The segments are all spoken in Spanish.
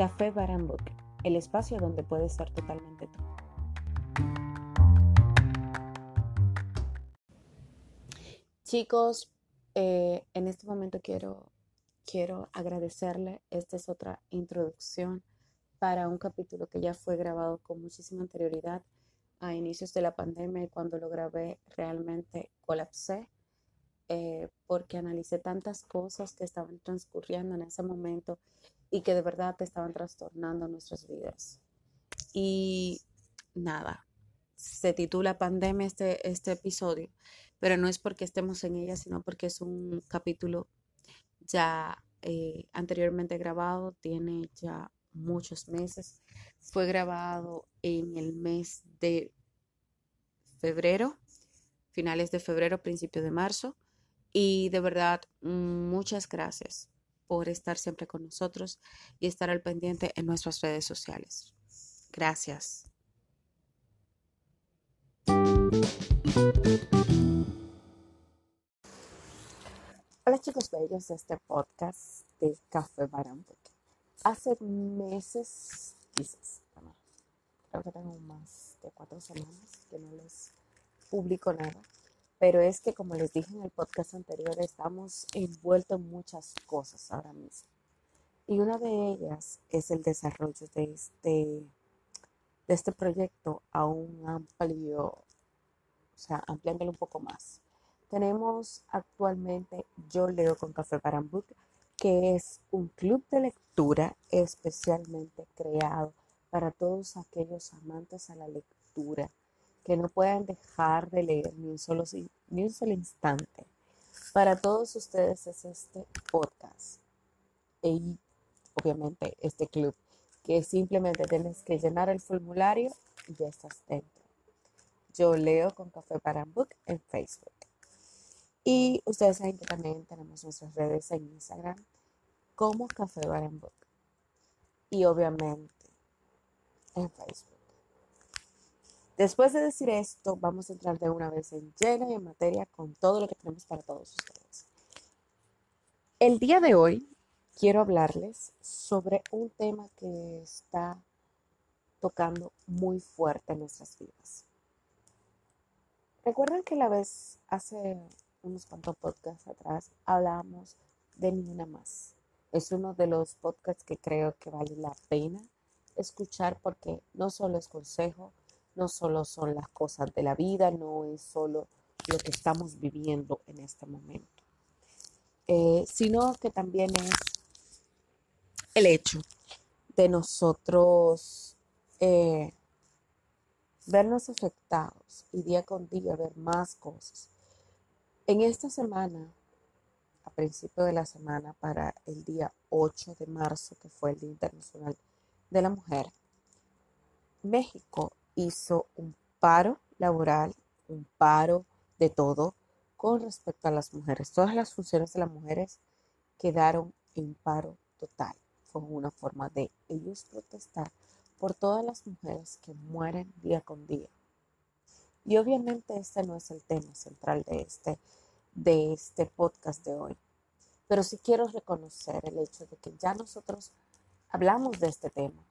Café Book, el espacio donde puedes ser totalmente tú. Chicos, eh, en este momento quiero, quiero agradecerle. Esta es otra introducción para un capítulo que ya fue grabado con muchísima anterioridad a inicios de la pandemia y cuando lo grabé realmente colapsé eh, porque analicé tantas cosas que estaban transcurriendo en ese momento y que de verdad te estaban trastornando nuestras vidas. Y nada, se titula Pandemia este, este episodio, pero no es porque estemos en ella, sino porque es un capítulo ya eh, anteriormente grabado, tiene ya muchos meses. Fue grabado en el mes de febrero, finales de febrero, principio de marzo. Y de verdad, muchas gracias por estar siempre con nosotros y estar al pendiente en nuestras redes sociales. Gracias. Hola chicos bellos de este podcast de Café Barambuque. Hace meses, quizás, creo que tengo más de cuatro semanas que no les publico nada pero es que como les dije en el podcast anterior, estamos envueltos en muchas cosas ahora mismo. Y una de ellas es el desarrollo de este, de este proyecto a un amplio, o sea, ampliándolo un poco más. Tenemos actualmente Yo Leo con Café Book, que es un club de lectura especialmente creado para todos aquellos amantes a la lectura que no puedan dejar de leer ni un solo, ni un solo instante. Para todos ustedes es este podcast y obviamente este club que simplemente tienes que llenar el formulario y ya estás dentro. Yo leo con Café para Book en Facebook. Y ustedes saben que también tenemos nuestras redes en Instagram como Café Bar Book. Y obviamente en Facebook. Después de decir esto, vamos a entrar de una vez en lleno y en materia con todo lo que tenemos para todos ustedes. El día de hoy quiero hablarles sobre un tema que está tocando muy fuerte en nuestras vidas. Recuerdan que la vez hace unos cuantos podcasts atrás hablábamos de Ni Una Más. Es uno de los podcasts que creo que vale la pena escuchar porque no solo es consejo, no solo son las cosas de la vida, no es solo lo que estamos viviendo en este momento, eh, sino que también es el hecho de nosotros eh, vernos afectados y día con día ver más cosas. En esta semana, a principio de la semana, para el día 8 de marzo, que fue el Día Internacional de la Mujer, México hizo un paro laboral, un paro de todo con respecto a las mujeres. Todas las funciones de las mujeres quedaron en paro total. Fue una forma de ellos protestar por todas las mujeres que mueren día con día. Y obviamente este no es el tema central de este, de este podcast de hoy. Pero sí quiero reconocer el hecho de que ya nosotros hablamos de este tema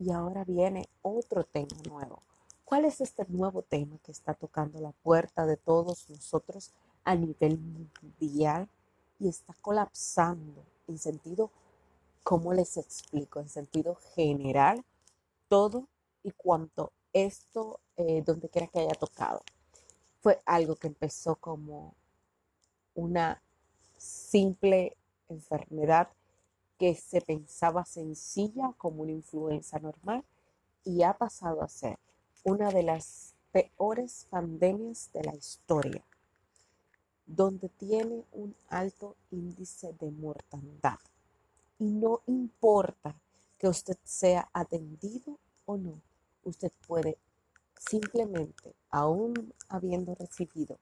y ahora viene otro tema nuevo. ¿Cuál es este nuevo tema que está tocando la puerta de todos nosotros a nivel mundial y está colapsando en sentido, ¿cómo les explico? En sentido general, todo y cuanto esto, eh, donde quiera que haya tocado. Fue algo que empezó como una simple enfermedad que se pensaba sencilla como una influenza normal y ha pasado a ser una de las peores pandemias de la historia, donde tiene un alto índice de mortandad. Y no importa que usted sea atendido o no, usted puede simplemente, aún habiendo recibido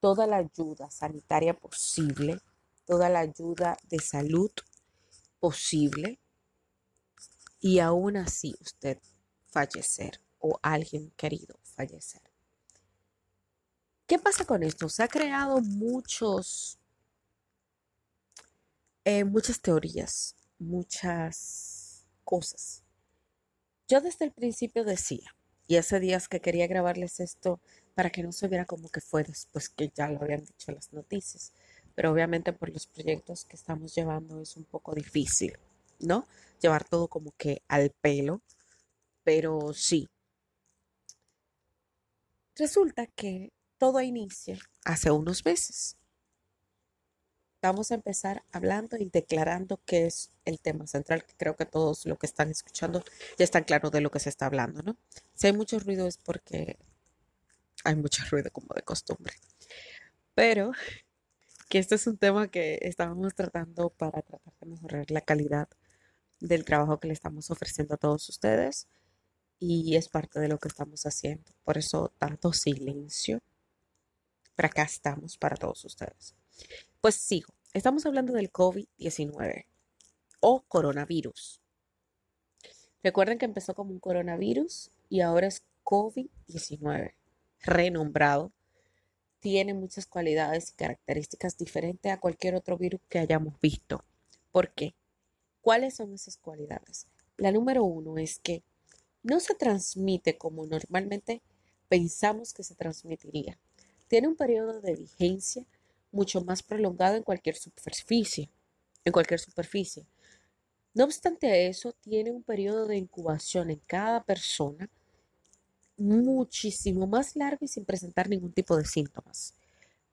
toda la ayuda sanitaria posible, toda la ayuda de salud posible y aún así usted fallecer o alguien querido fallecer. ¿Qué pasa con esto? Se ha creado muchos, eh, muchas teorías, muchas cosas. Yo desde el principio decía, y hace días que quería grabarles esto para que no se viera como que fue después que ya lo habían dicho las noticias, pero obviamente por los proyectos que estamos llevando es un poco difícil, ¿no? Llevar todo como que al pelo, pero sí. Resulta que todo inicia hace unos meses vamos a empezar hablando y declarando qué es el tema central, que creo que todos los que están escuchando ya están claros de lo que se está hablando, ¿no? Si hay mucho ruido es porque hay mucho ruido como de costumbre. Pero que este es un tema que estábamos tratando para tratar de mejorar la calidad del trabajo que le estamos ofreciendo a todos ustedes y es parte de lo que estamos haciendo. Por eso tanto silencio. Pero acá estamos para todos ustedes. Pues sigo. Estamos hablando del COVID-19 o coronavirus. Recuerden que empezó como un coronavirus y ahora es COVID-19, renombrado. Tiene muchas cualidades y características diferentes a cualquier otro virus que hayamos visto. ¿Por qué? ¿Cuáles son esas cualidades? La número uno es que no se transmite como normalmente pensamos que se transmitiría. Tiene un periodo de vigencia mucho más prolongado en cualquier superficie, en cualquier superficie. No obstante eso, tiene un periodo de incubación en cada persona muchísimo más largo y sin presentar ningún tipo de síntomas.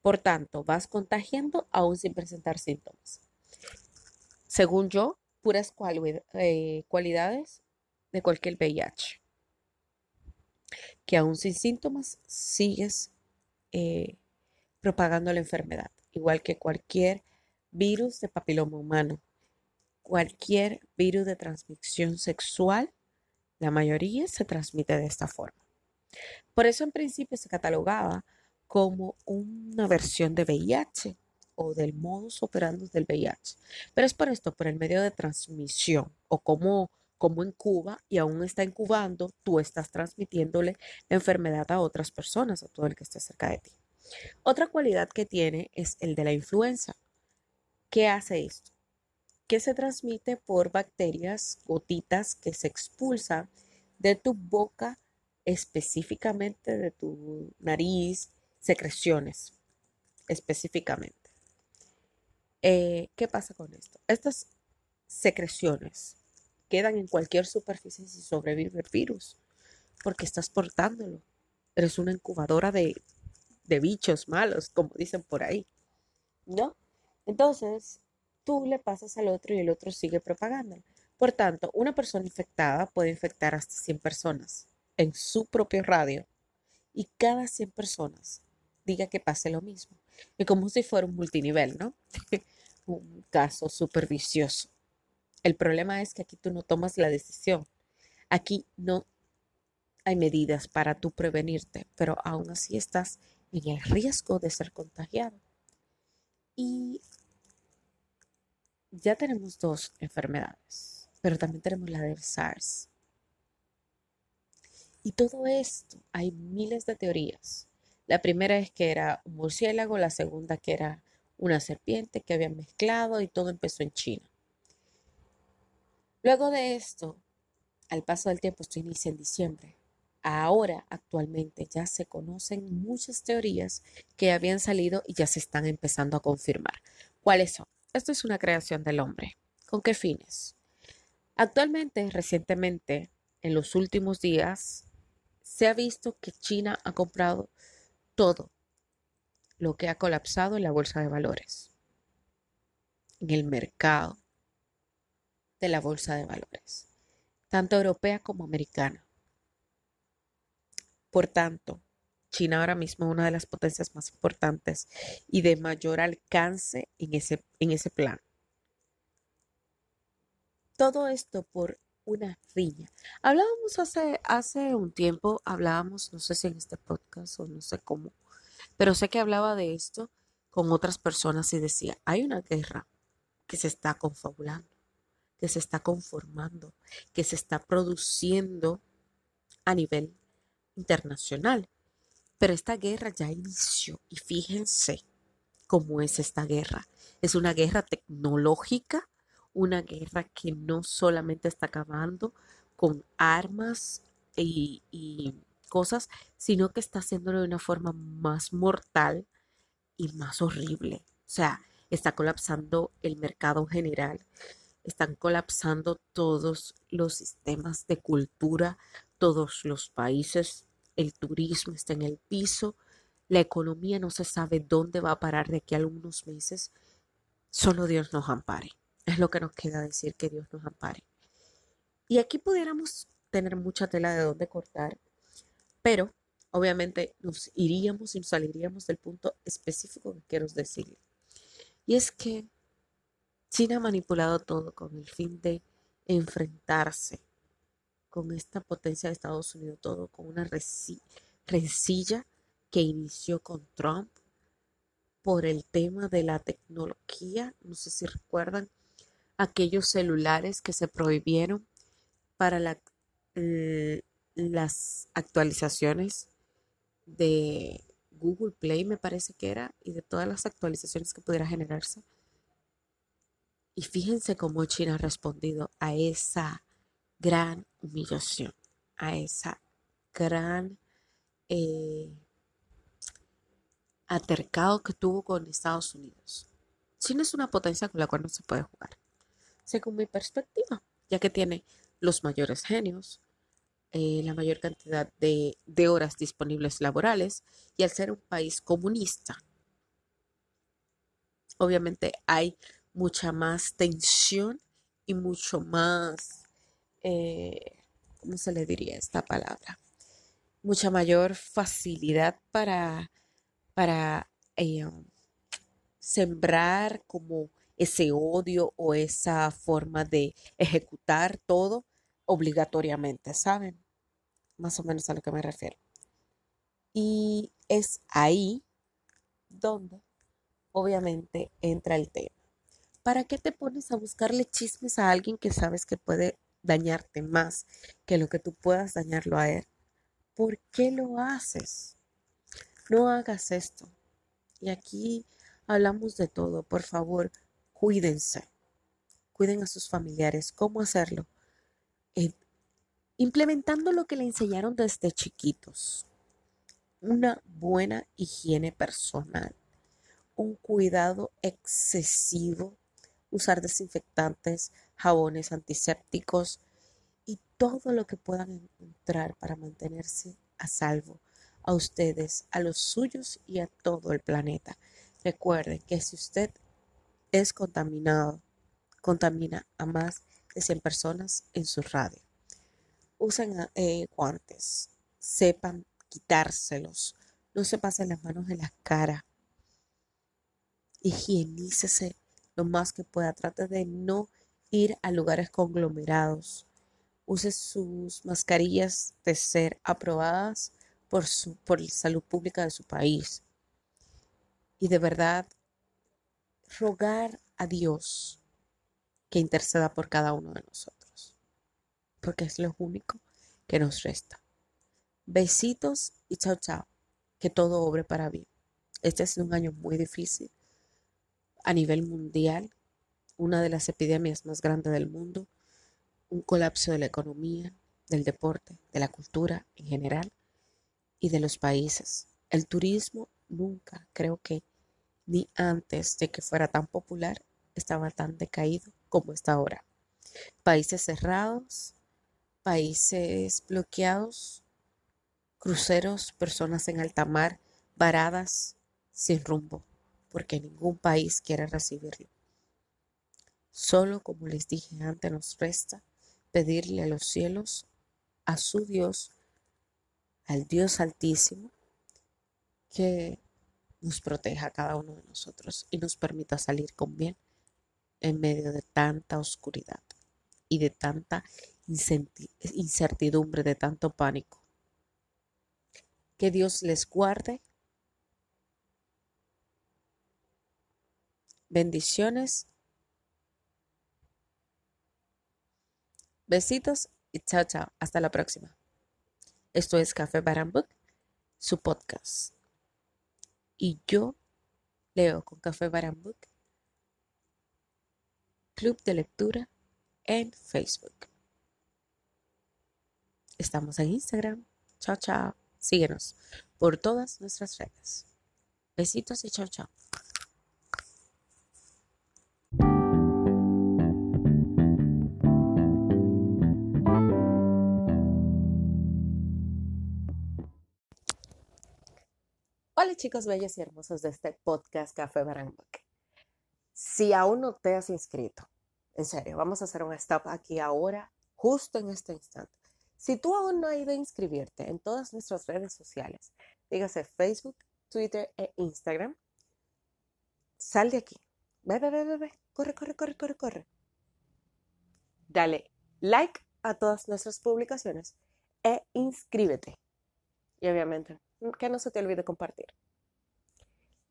Por tanto, vas contagiando aún sin presentar síntomas. Según yo, puras eh, cualidades de cualquier VIH. Que aún sin síntomas sigues eh, propagando la enfermedad, igual que cualquier virus de papiloma humano. Cualquier virus de transmisión sexual, la mayoría se transmite de esta forma. Por eso en principio se catalogaba como una versión de VIH o del modus operandi del VIH. Pero es por esto, por el medio de transmisión o como, como en Cuba y aún está incubando, tú estás transmitiéndole enfermedad a otras personas, a todo el que esté cerca de ti. Otra cualidad que tiene es el de la influenza. ¿Qué hace esto? Que se transmite por bacterias, gotitas que se expulsan de tu boca, específicamente de tu nariz, secreciones, específicamente. Eh, ¿Qué pasa con esto? Estas secreciones quedan en cualquier superficie si sobrevive el virus, porque estás portándolo. Eres una incubadora de, de bichos malos, como dicen por ahí. ¿No? Entonces, tú le pasas al otro y el otro sigue propagando. Por tanto, una persona infectada puede infectar hasta 100 personas en su propio radio y cada 100 personas diga que pase lo mismo. Y como si fuera un multinivel, ¿no? un caso súper vicioso. El problema es que aquí tú no tomas la decisión. Aquí no hay medidas para tú prevenirte, pero aún así estás en el riesgo de ser contagiado. Y ya tenemos dos enfermedades, pero también tenemos la del SARS. Y todo esto, hay miles de teorías. La primera es que era un murciélago, la segunda que era una serpiente que habían mezclado y todo empezó en China. Luego de esto, al paso del tiempo, esto inicia en diciembre, ahora actualmente ya se conocen muchas teorías que habían salido y ya se están empezando a confirmar. ¿Cuáles son? Esto es una creación del hombre. ¿Con qué fines? Actualmente, recientemente, en los últimos días, se ha visto que China ha comprado todo lo que ha colapsado en la bolsa de valores, en el mercado de la bolsa de valores, tanto europea como americana. Por tanto, China ahora mismo es una de las potencias más importantes y de mayor alcance en ese, en ese plan. Todo esto por una riña. Hablábamos hace, hace un tiempo, hablábamos, no sé si en este podcast o no sé cómo, pero sé que hablaba de esto con otras personas y decía, hay una guerra que se está confabulando, que se está conformando, que se está produciendo a nivel internacional. Pero esta guerra ya inició y fíjense cómo es esta guerra. Es una guerra tecnológica, una guerra que no solamente está acabando con armas y, cosas, sino que está haciéndolo de una forma más mortal y más horrible. O sea, está colapsando el mercado general, están colapsando todos los sistemas de cultura, todos los países, el turismo está en el piso, la economía no se sabe dónde va a parar de aquí a algunos meses. Solo Dios nos ampare. Es lo que nos queda decir, que Dios nos ampare. Y aquí pudiéramos tener mucha tela de dónde cortar, pero obviamente nos iríamos y nos saliríamos del punto específico que quiero decirle. Y es que China ha manipulado todo con el fin de enfrentarse con esta potencia de Estados Unidos, todo con una rencilla que inició con Trump por el tema de la tecnología. No sé si recuerdan aquellos celulares que se prohibieron para las actualizaciones de Google Play, me parece que era, y de todas las actualizaciones que pudiera generarse. Y fíjense cómo China ha respondido a esa gran humillación, a esa gran eh, atercado que tuvo con Estados Unidos. China es una potencia con la cual no se puede jugar, según mi perspectiva, ya que tiene los mayores genios, eh, la mayor cantidad de, de horas disponibles laborales y al ser un país comunista, obviamente hay mucha más tensión y mucho más, eh, ¿cómo se le diría esta palabra? Mucha mayor facilidad para, para eh, sembrar como ese odio o esa forma de ejecutar todo obligatoriamente, ¿saben? Más o menos a lo que me refiero. Y es ahí donde obviamente entra el tema. ¿Para qué te pones a buscarle chismes a alguien que sabes que puede dañarte más que lo que tú puedas dañarlo a él? ¿Por qué lo haces? No hagas esto. Y aquí hablamos de todo. Por favor, cuídense. Cuiden a sus familiares. ¿Cómo hacerlo? Eh, implementando lo que le enseñaron desde chiquitos. Una buena higiene personal. Un cuidado excesivo usar desinfectantes, jabones antisépticos y todo lo que puedan encontrar para mantenerse a salvo a ustedes, a los suyos y a todo el planeta. Recuerden que si usted es contaminado, contamina a más de 100 personas en su radio. Usen eh, guantes, sepan quitárselos, no se pasen las manos en la cara, higienícese lo más que pueda. Trate de no ir a lugares conglomerados. Use sus mascarillas de ser aprobadas por, su, por la salud pública de su país. Y de verdad, rogar a Dios que interceda por cada uno de nosotros. Porque es lo único que nos resta. Besitos y chao chao. Que todo obre para bien. Este es un año muy difícil a nivel mundial, una de las epidemias más grandes del mundo, un colapso de la economía, del deporte, de la cultura en general y de los países. El turismo nunca, creo que ni antes de que fuera tan popular, estaba tan decaído como está ahora. Países cerrados, países bloqueados, cruceros, personas en alta mar, varadas, sin rumbo porque ningún país quiere recibirlo. Solo, como les dije antes, nos resta pedirle a los cielos, a su Dios, al Dios Altísimo, que nos proteja a cada uno de nosotros y nos permita salir con bien en medio de tanta oscuridad y de tanta incertidumbre, de tanto pánico. Que Dios les guarde Bendiciones. Besitos y chao, chao. Hasta la próxima. Esto es Café Barambook, su podcast. Y yo leo con Café Barambook Club de Lectura en Facebook. Estamos en Instagram. Chao, chao. Síguenos por todas nuestras redes. Besitos y chao, chao. Hola chicos bellos y hermosos de este podcast Café Barangbook. Si aún no te has inscrito, en serio, vamos a hacer un stop aquí ahora, justo en este instante. Si tú aún no has ido a inscribirte en todas nuestras redes sociales, dígase Facebook, Twitter e Instagram, sal de aquí. Ve, ve, ve, ve, ve. Corre, corre, corre, corre, corre. Dale like a todas nuestras publicaciones e inscríbete. Y obviamente que no se te olvide compartir.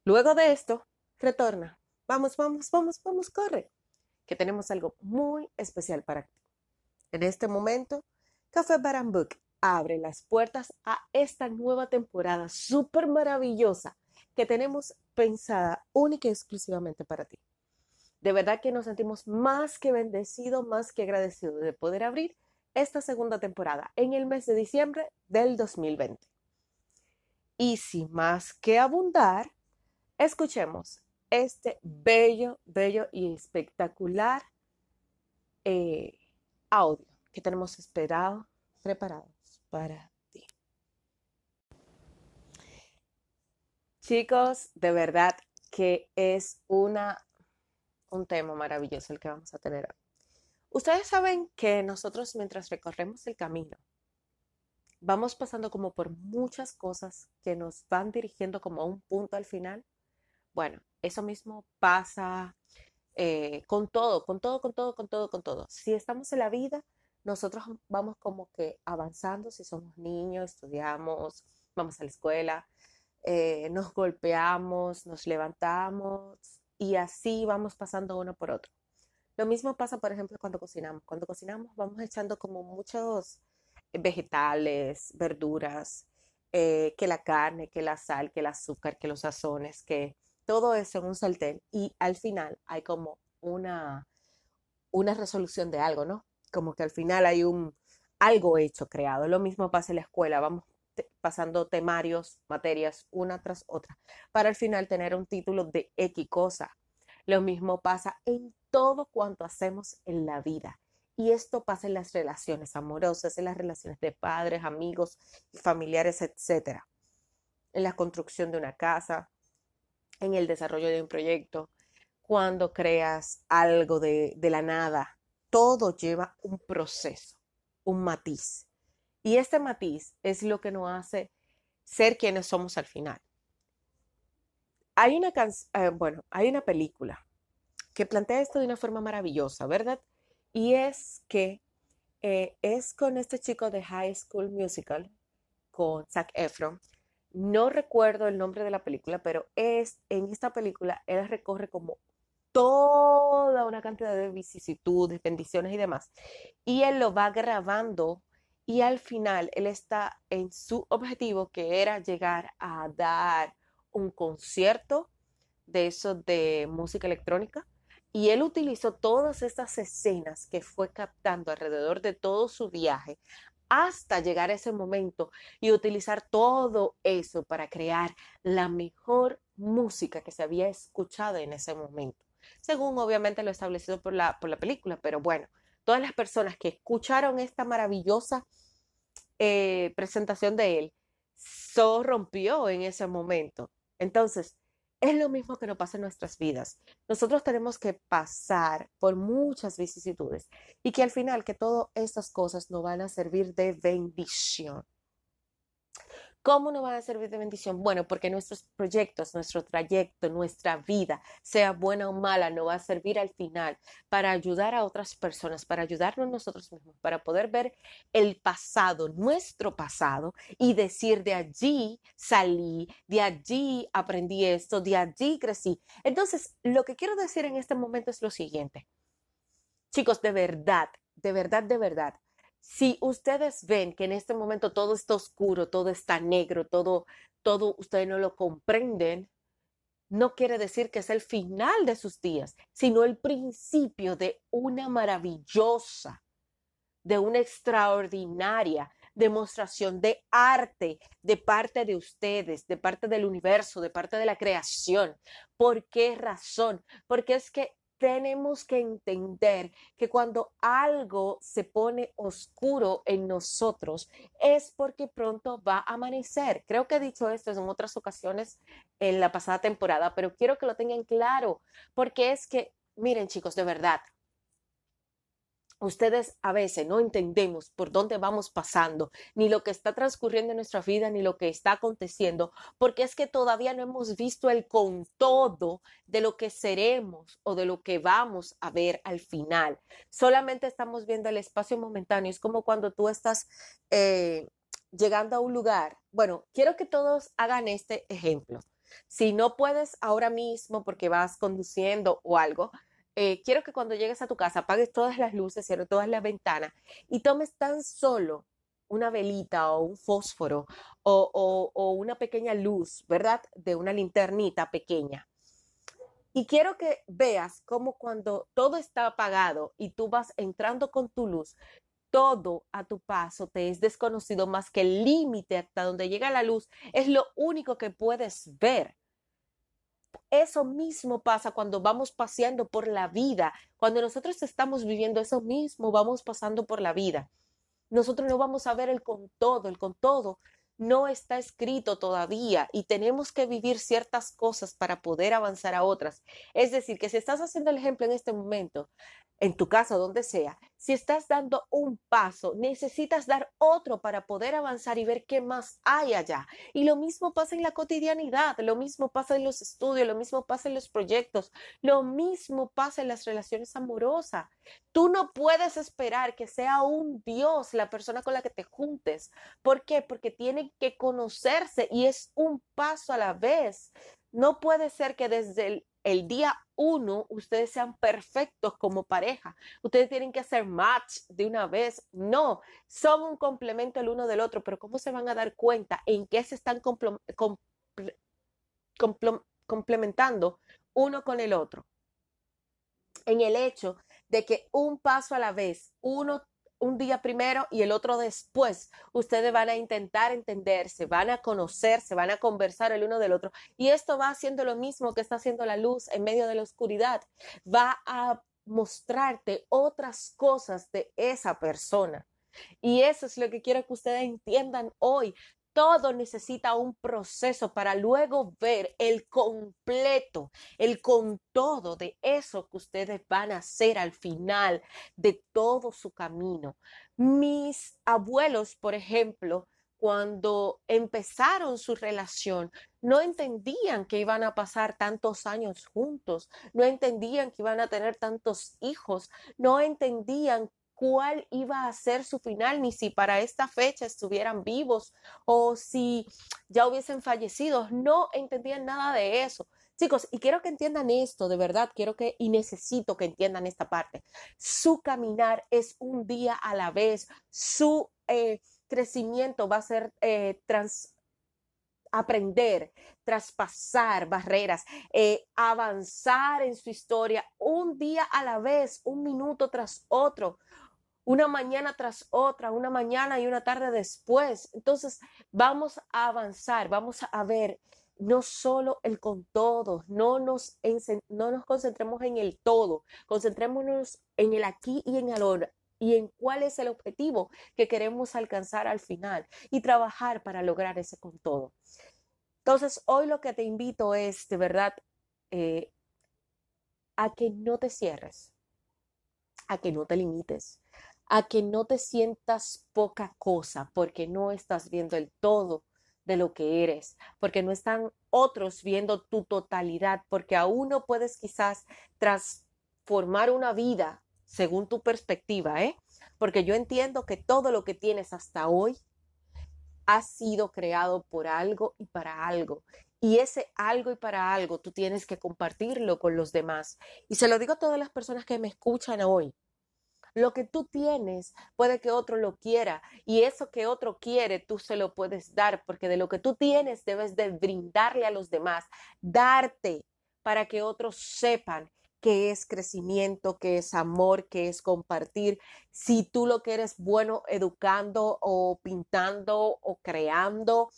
Luego de esto, retorna. Vamos, vamos, vamos, vamos, corre. Que tenemos algo muy especial para ti. En este momento, Café Barambook abre las puertas a esta nueva temporada súper maravillosa que tenemos pensada única y exclusivamente para ti. De verdad que nos sentimos más que bendecidos, más que agradecidos de poder abrir esta segunda temporada en el mes de diciembre del 2020. Y sin más que abundar, escuchemos este bello, bello y espectacular eh, audio que tenemos esperado, preparados para ti. Chicos, de verdad que es una, un tema maravilloso el que vamos a tener hoy. Ustedes saben que nosotros mientras recorremos el camino, vamos pasando como por muchas cosas que nos van dirigiendo como a un punto al final. Bueno, eso mismo pasa eh, con todo, con todo, con todo, con todo, con todo. Si estamos en la vida, nosotros vamos como que avanzando, si somos niños, estudiamos, vamos a la escuela, eh, nos golpeamos, nos levantamos y así vamos pasando uno por otro. Lo mismo pasa, por ejemplo, cuando cocinamos. Cuando cocinamos vamos echando como muchos vegetales, verduras, eh, que la carne, que la sal, que el azúcar, que los sazones, que todo eso en un sartén y al final hay como una, una resolución de algo, ¿no? Como que al final hay un algo hecho, creado. Lo mismo pasa en la escuela, vamos pasando temarios, materias, una tras otra, para al final tener un título de X cosa. Lo mismo pasa en todo cuanto hacemos en la vida. Y esto pasa en las relaciones amorosas, en las relaciones de padres, amigos, familiares, etc. En la construcción de una casa, en el desarrollo de un proyecto, cuando creas algo de, la nada. Todo lleva un proceso, un matiz. Y este matiz es lo que nos hace ser quienes somos al final. Hay una, eh, bueno, hay una película que plantea esto de una forma maravillosa, ¿verdad? Y es que eh, es con este chico de High School Musical, con Zac Efron. No recuerdo el nombre de la película, pero es en esta película él recorre como toda una cantidad de vicisitudes, bendiciones y demás. Y él lo va grabando y al final él está en su objetivo que era llegar a dar un concierto de eso de música electrónica y él utilizó todas estas escenas que fue captando alrededor de todo su viaje hasta llegar a ese momento y utilizar todo eso para crear la mejor música que se había escuchado en ese momento, según obviamente lo establecido por la, por la película, pero bueno, todas las personas que escucharon esta maravillosa eh, presentación de él, so rompió en ese momento. Entonces, es lo mismo que nos pasa en nuestras vidas. Nosotros tenemos que pasar por muchas vicisitudes y que al final que todas estas cosas nos van a servir de bendición. ¿Cómo nos van a servir de bendición? Bueno, porque nuestros proyectos, nuestro trayecto, nuestra vida, sea buena o mala, nos va a servir al final para ayudar a otras personas, para ayudarnos nosotros mismos, para poder ver el pasado, nuestro pasado, y decir de allí salí, de allí aprendí esto, de allí crecí. Entonces, lo que quiero decir en este momento es lo siguiente. Chicos, de verdad, de verdad, de verdad, si ustedes ven que en este momento todo está oscuro, todo está negro, todo, todo ustedes no lo comprenden, no quiere decir que es el final de sus días, sino el principio de una maravillosa, de una extraordinaria demostración de arte de parte de ustedes, de parte del universo, de parte de la creación. ¿Por qué razón? Porque es que tenemos que entender que cuando algo se pone oscuro en nosotros es porque pronto va a amanecer. Creo que he dicho esto en otras ocasiones en la pasada temporada, pero quiero que lo tengan claro, porque es que, miren chicos, de verdad, ustedes a veces no entendemos por dónde vamos pasando, ni lo que está transcurriendo en nuestra vida, ni lo que está aconteciendo, porque es que todavía no hemos visto el con todo de lo que seremos o de lo que vamos a ver al final. Solamente estamos viendo el espacio momentáneo. Es como cuando tú estás eh, llegando a un lugar. Bueno, quiero que todos hagan este ejemplo. Si no puedes ahora mismo porque vas conduciendo o algo, eh, quiero que cuando llegues a tu casa apagues todas las luces, cierres todas las ventanas y tomes tan solo una velita o un fósforo o, o, una pequeña luz, ¿verdad? De una linternita pequeña. Y quiero que veas cómo cuando todo está apagado y tú vas entrando con tu luz, todo a tu paso te es desconocido más que el límite hasta donde llega la luz, es lo único que puedes ver. Eso mismo pasa cuando vamos paseando por la vida. Cuando nosotros estamos viviendo eso mismo, vamos pasando por la vida. Nosotros no vamos a ver el con todo, el con todo no está escrito todavía y tenemos que vivir ciertas cosas para poder avanzar a otras. Es decir, que si estás haciendo el ejemplo en este momento, en tu casa, donde sea, si estás dando un paso, necesitas dar otro para poder avanzar y ver qué más hay allá. Y lo mismo pasa en la cotidianidad, lo mismo pasa en los estudios, lo mismo pasa en los proyectos, lo mismo pasa en las relaciones amorosas. Tú no puedes esperar que sea un Dios la persona con la que te juntes. ¿Por qué? Porque tienen que conocerse y es un paso a la vez. No puede ser que desde el día uno ustedes sean perfectos como pareja. Ustedes tienen que hacer match de una vez. No, son un complemento el uno del otro, pero ¿cómo se van a dar cuenta en qué se están complementando uno con el otro? En el hecho de que un paso a la vez, uno un día primero y el otro después. Ustedes van a intentar entenderse, van a conocerse, van a conversar el uno del otro. Y esto va haciendo lo mismo que está haciendo la luz en medio de la oscuridad. Va a mostrarte otras cosas de esa persona. Y eso es lo que quiero que ustedes entiendan hoy todo necesita un proceso para luego ver el completo, el con todo de eso que ustedes van a hacer al final de todo su camino. Mis abuelos, por ejemplo, cuando empezaron su relación, no entendían que iban a pasar tantos años juntos, no entendían que iban a tener tantos hijos, no entendían cuál iba a ser su final, ni si para esta fecha estuvieran vivos o si ya hubiesen fallecido. No entendían nada de eso. Chicos, y quiero que entiendan esto, de verdad, quiero que y necesito que entiendan esta parte. Su caminar es un día a la vez, su eh, crecimiento va a ser eh, trans, aprender, traspasar barreras, eh, avanzar en su historia un día a la vez, un minuto tras otro una mañana tras otra, una mañana y una tarde después. Entonces, vamos a avanzar, vamos a ver no solo el con todo, no nos, no nos concentremos en el todo, concentrémonos en el aquí y en el ahora y en cuál es el objetivo que queremos alcanzar al final y trabajar para lograr ese con todo. Entonces, hoy lo que te invito es, de verdad, eh, a que no te cierres, a que no te limites, a que no te sientas poca cosa porque no estás viendo el todo de lo que eres, porque no están otros viendo tu totalidad, porque aún no puedes quizás transformar una vida según tu perspectiva, ¿eh? Porque yo entiendo que todo lo que tienes hasta hoy ha sido creado por algo y para algo. Y ese algo y para algo tú tienes que compartirlo con los demás. Y se lo digo a todas las personas que me escuchan hoy Lo que tú tienes puede que otro lo quiera y eso que otro quiere tú se lo puedes dar porque de lo que tú tienes debes de brindarle a los demás, darte para que otros sepan que es crecimiento, que es amor, que es compartir. Si tú lo que eres bueno educando o pintando o creando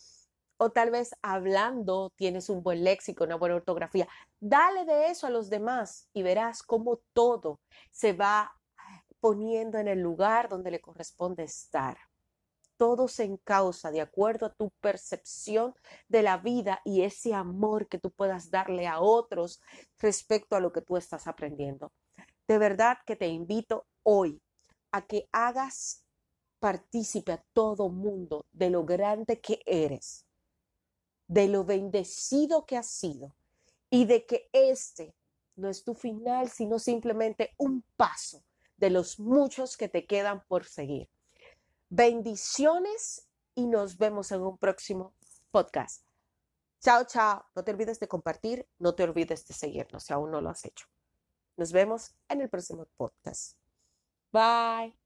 o tal vez hablando tienes un buen léxico, una buena ortografía, dale de eso a los demás y verás cómo todo se va poniendo en el lugar donde le corresponde estar. Todo se encausa de acuerdo a tu percepción de la vida y ese amor que tú puedas darle a otros respecto a lo que tú estás aprendiendo. De verdad que te invito hoy a que hagas partícipe a todo mundo de lo grande que eres, de lo bendecido que has sido y de que este no es tu final, sino simplemente un paso de los muchos que te quedan por seguir. Bendiciones y nos vemos en un próximo podcast. Chao, chao. No te olvides de compartir, no te olvides de seguirnos si aún no lo has hecho. Nos vemos en el próximo podcast. Bye.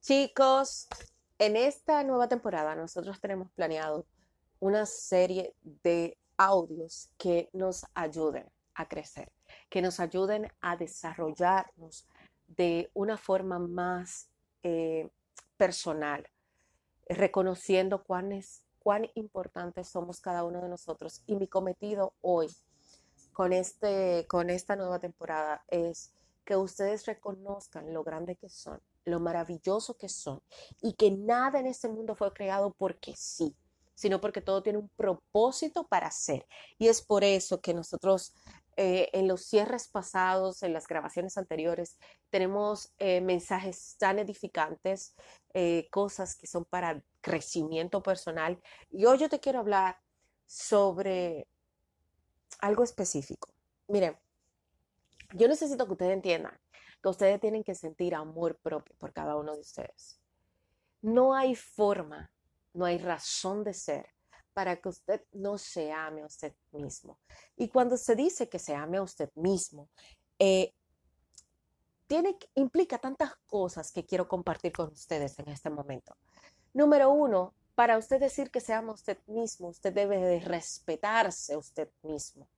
Chicos, en esta nueva temporada nosotros tenemos planeado una serie de audios que nos ayuden a crecer, que nos ayuden a desarrollarnos de una forma más eh, personal, reconociendo cuán, es, cuán importantes somos cada uno de nosotros. Y mi cometido hoy con, este, con esta nueva temporada es que ustedes reconozcan lo grande que son, lo maravilloso que son y que nada en este mundo fue creado porque sí, sino porque todo tiene un propósito para ser. Y es por eso que nosotros eh, en los cierres pasados, en las grabaciones anteriores, tenemos eh, mensajes tan edificantes, eh, cosas que son para crecimiento personal. Y hoy yo te quiero hablar sobre algo específico. Miren, yo necesito que ustedes entiendan que ustedes tienen que sentir amor propio por cada uno de ustedes. No hay forma, no hay razón de ser para que usted no se ame a usted mismo. Y cuando se dice que se ame a usted mismo, eh, tiene, implica tantas cosas que quiero compartir con ustedes en este momento. Número uno, para usted decir que se ama a usted mismo, usted debe de respetarse a usted mismo.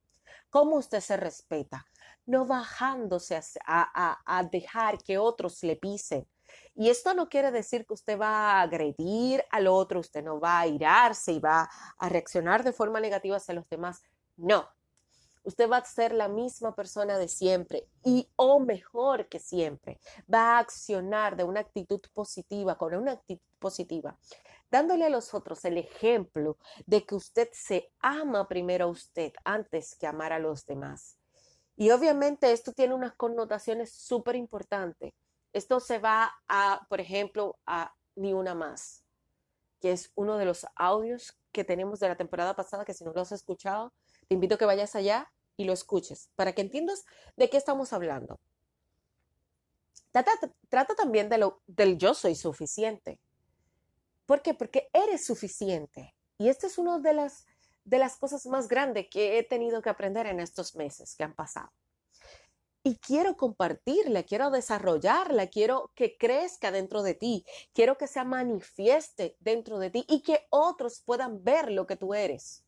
¿Cómo usted se respeta? No bajándose a, a dejar que otros le pisen, y esto no quiere decir que usted va a agredir al otro, usted no va a irarse y va a reaccionar de forma negativa hacia los demás. No. Usted va a ser la misma persona de siempre y o mejor que siempre. Va a accionar de una actitud positiva, con una actitud positiva, dándole a los otros el ejemplo de que usted se ama primero a usted antes que amar a los demás. Y obviamente esto tiene unas connotaciones súper importantes esto se va a, por ejemplo, a Ni Una Más, que es uno de los audios que tenemos de la temporada pasada, que si no lo has escuchado, te invito a que vayas allá y lo escuches, para que entiendas de qué estamos hablando. Trata, también de lo, del yo soy suficiente. ¿Por qué? Porque eres suficiente. Y esta es una de las, de las cosas más grandes que he tenido que aprender en estos meses que han pasado y quiero compartirla, quiero desarrollarla, quiero que crezca dentro de ti, quiero que se manifieste dentro de ti y que otros puedan ver lo que tú eres.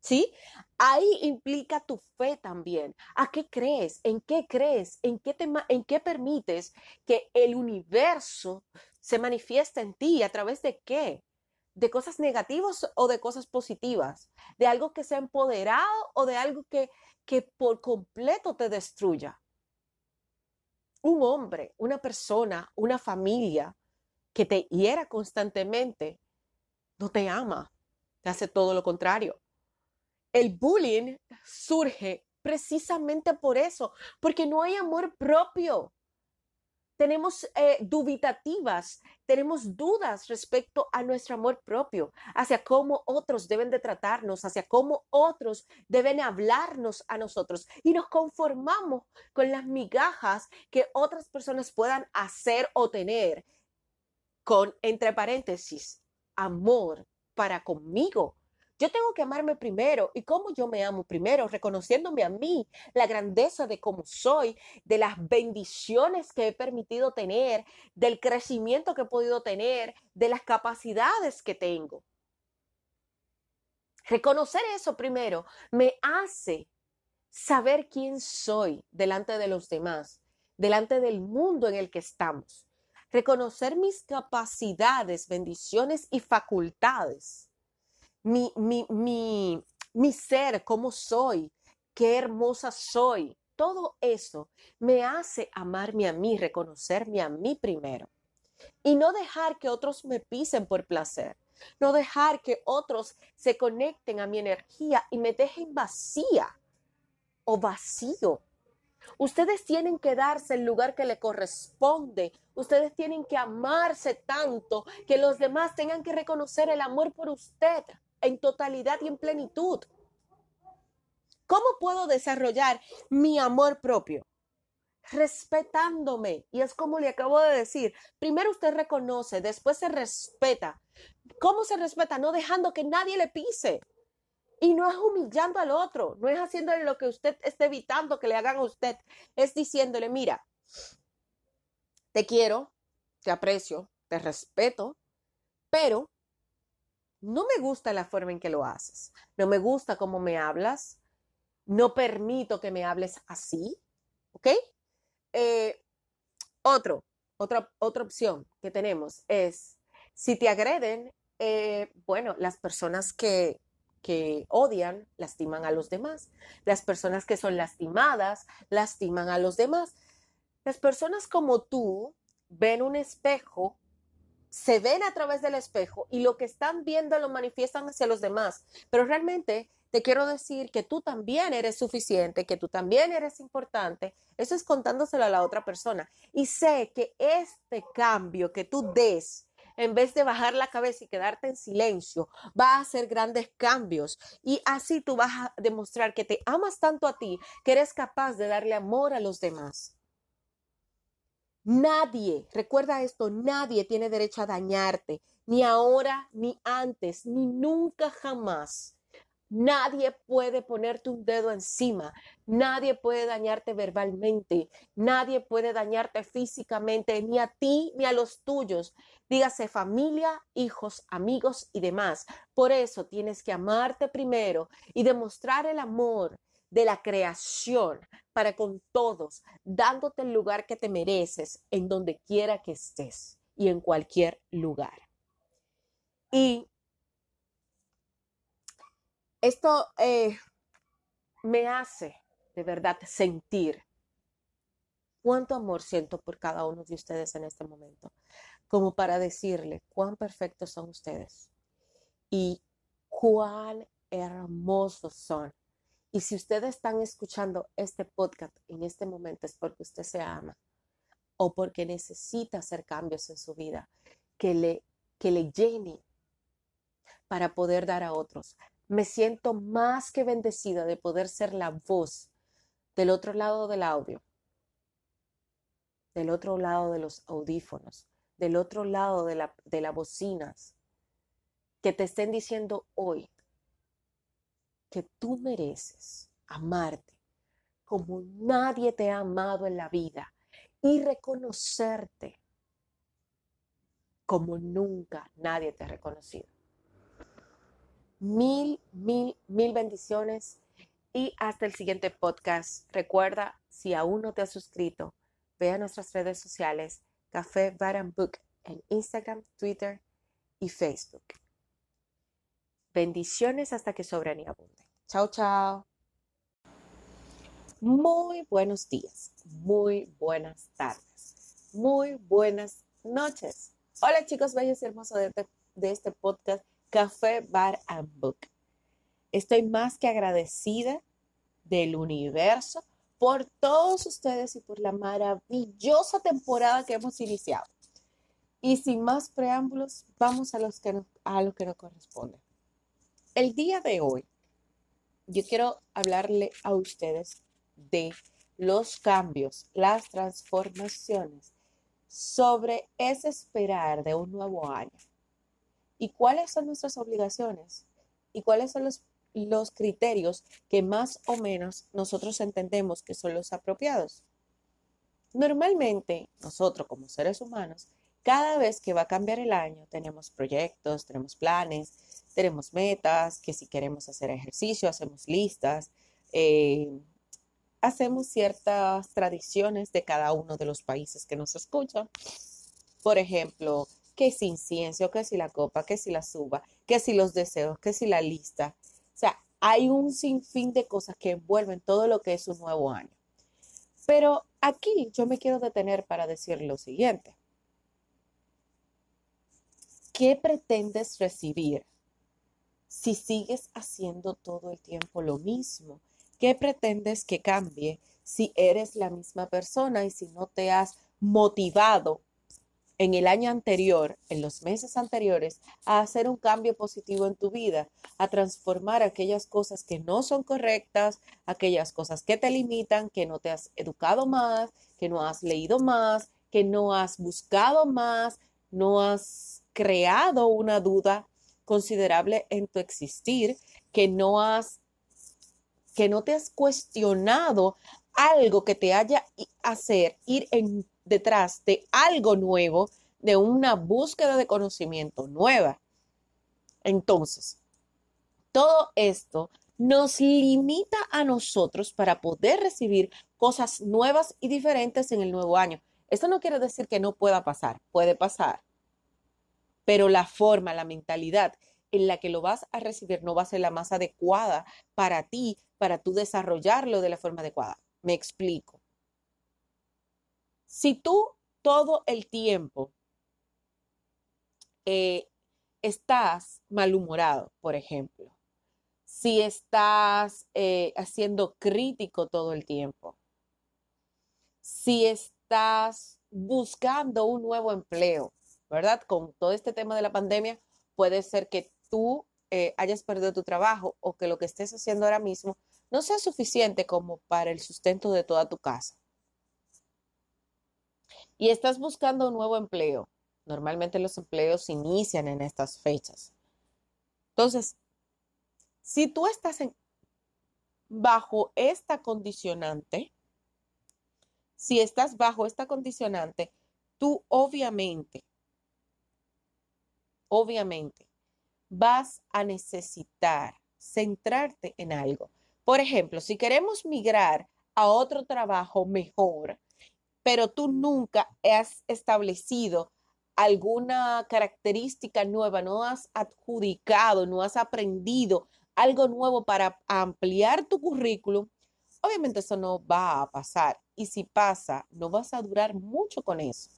¿Sí? Ahí implica tu fe también. ¿A qué crees? ¿En qué crees? ¿En qué, te, en qué permites que el universo se manifieste en ti? ¿A través de qué? ¿De cosas negativas o de cosas positivas? ¿De algo que sea empoderado o de algo que que por completo te destruya. Un hombre, una persona, una familia que te hiera constantemente, no te ama, te hace todo lo contrario. El bullying surge precisamente por eso, porque no hay amor propio tenemos eh, dubitativas, tenemos dudas respecto a nuestro amor propio, hacia cómo otros deben de tratarnos, hacia cómo otros deben hablarnos a nosotros y nos conformamos con las migajas que otras personas puedan hacer o tener con, entre paréntesis, amor para conmigo. Yo tengo que amarme primero. ¿Y cómo yo me amo primero? Reconociéndome a mí, la grandeza de cómo soy, de las bendiciones que he permitido tener, del crecimiento que he podido tener, de las capacidades que tengo. Reconocer eso primero me hace saber quién soy delante de los demás, delante del mundo en el que estamos. Reconocer mis capacidades, bendiciones y facultades. Mi, mi, mi, mi ser, cómo soy, qué hermosa soy. Todo eso me hace amarme a mí, reconocerme a mí primero. Y no dejar que otros me pisen por placer no dejar que otros se conecten a mi energía y me dejen vacía o vacío. Ustedes tienen que darse el lugar que le corresponde. Ustedes tienen que amarse tanto que los demás tengan que reconocer el amor por usted en totalidad y en plenitud. ¿Cómo puedo desarrollar mi amor propio? Respetándome. Y es como le acabo de decir, primero usted reconoce, después se respeta, ¿Cómo se respeta? No dejando que nadie le pise. Y no es humillando al otro, no es haciéndole lo que usted esté evitando que le hagan a usted, es diciéndole, mira, te quiero, te aprecio, te respeto, pero no me gusta la forma en que lo haces, no me gusta cómo me hablas, no permito que me hables así, ¿ok? Eh, otro, otra, otra opción que tenemos es, si te agreden, eh, bueno, las personas que, que odian lastiman a los demás. Las personas que son lastimadas lastiman a los demás. Las personas como tú ven un espejo, se ven a través del espejo y lo que están viendo lo manifiestan hacia los demás. Pero realmente te quiero decir que tú también eres suficiente, que tú también eres importante. Eso es contándoselo a la otra persona. Y sé que este cambio que tú des en vez de bajar la cabeza y quedarte en silencio, va a hacer grandes cambios y así tú vas a demostrar que te amas tanto a ti que eres capaz de darle amor a los demás. Nadie, recuerda esto, nadie tiene derecho a dañarte, ni ahora, ni antes, ni nunca jamás. Nadie puede ponerte un dedo encima, nadie puede dañarte verbalmente, nadie puede dañarte físicamente, ni a ti ni a los tuyos, dígase familia, hijos, amigos y demás. Por eso tienes que amarte primero y demostrar el amor de la creación para con todos, dándote el lugar que te mereces en donde quiera que estés y en cualquier lugar. Y esto eh, me hace de verdad sentir cuánto amor siento por cada uno de ustedes en este momento, como para decirle cuán perfectos son ustedes y cuán hermosos son. Y si ustedes están escuchando este podcast en este momento es porque usted se ama o porque necesita hacer cambios en su vida que le, que le llene para poder dar a otros. Me siento más que bendecida de poder ser la voz del otro lado del audio, del otro lado de los audífonos, del otro lado de, la, de las bocinas, que te estén diciendo hoy que tú mereces amarte como nadie te ha amado en la vida y reconocerte como nunca nadie te ha reconocido. Mil, mil, mil bendiciones y hasta el siguiente podcast. Recuerda, si aún no te has suscrito, ve a nuestras redes sociales, Café Bar Book en Instagram, Twitter y Facebook. Bendiciones hasta que sobren y abunden. Chao, chao. Muy buenos días, muy buenas tardes, muy buenas noches. Hola chicos bellos y hermosos de, este podcast Café Bar and Book. Estoy más que agradecida del universo por todos ustedes y por la maravillosa temporada que hemos iniciado. Y sin más preámbulos, vamos a, los que a lo que nos corresponde. El día de hoy, yo quiero hablarle a ustedes de los cambios, las transformaciones sobre ese esperar de un nuevo año. ¿Y cuáles son nuestras obligaciones? y cuáles son los, los criterios que más o menos nosotros entendemos que son los apropiados. Normalmente, nosotros como seres humanos, cada vez que va a cambiar el año, tenemos proyectos, tenemos planes, tenemos metas, que si queremos hacer ejercicio, hacemos listas, eh, hacemos ciertas tradiciones de cada uno de los países que nos escuchan. Por ejemplo, que si incienso, que si la copa, que si la suba, que si los deseos, que si la lista. O sea, hay un sinfín de cosas que envuelven todo lo que es un nuevo año. Pero aquí yo me quiero detener para decir lo siguiente. ¿Qué pretendes recibir si sigues haciendo todo el tiempo lo mismo? ¿Qué pretendes que cambie si eres la misma persona y si no te has motivado en el año anterior, en los meses anteriores, a hacer un cambio positivo en tu vida, a transformar aquellas cosas que no son correctas, aquellas cosas que te limitan, que no te has educado más, que no has leído más, que no has buscado más, no has creado una duda considerable en tu existir, que no has que no te has cuestionado algo que te haya hacer ir en, detrás de algo nuevo, de una búsqueda de conocimiento nueva. Entonces, todo esto nos limita a nosotros para poder recibir cosas nuevas y diferentes en el nuevo año. Esto no quiere decir que no pueda pasar, puede pasar, pero la forma, la mentalidad en la que lo vas a recibir no va a ser la más adecuada para ti, para tú desarrollarlo de la forma adecuada. Me explico. Si tú todo el tiempo eh, estás malhumorado, por ejemplo, si estás eh, haciendo crítico todo el tiempo, si estás buscando un nuevo empleo, ¿verdad? Con todo este tema de la pandemia, puede ser que tú eh, hayas perdido tu trabajo o que lo que estés haciendo ahora mismo no sea suficiente como para el sustento de toda tu casa. Y estás buscando un nuevo empleo. Normalmente los empleos inician en estas fechas. Entonces, si tú estás bajo esta condicionante, si estás bajo esta condicionante, tú obviamente, obviamente, vas a necesitar centrarte en algo. Por ejemplo, si queremos migrar a otro trabajo mejor, pero tú nunca has establecido alguna característica nueva, no has adjudicado, no has aprendido algo nuevo para ampliar tu currículum, obviamente eso no va a pasar. Y si pasa, no vas a durar mucho con eso.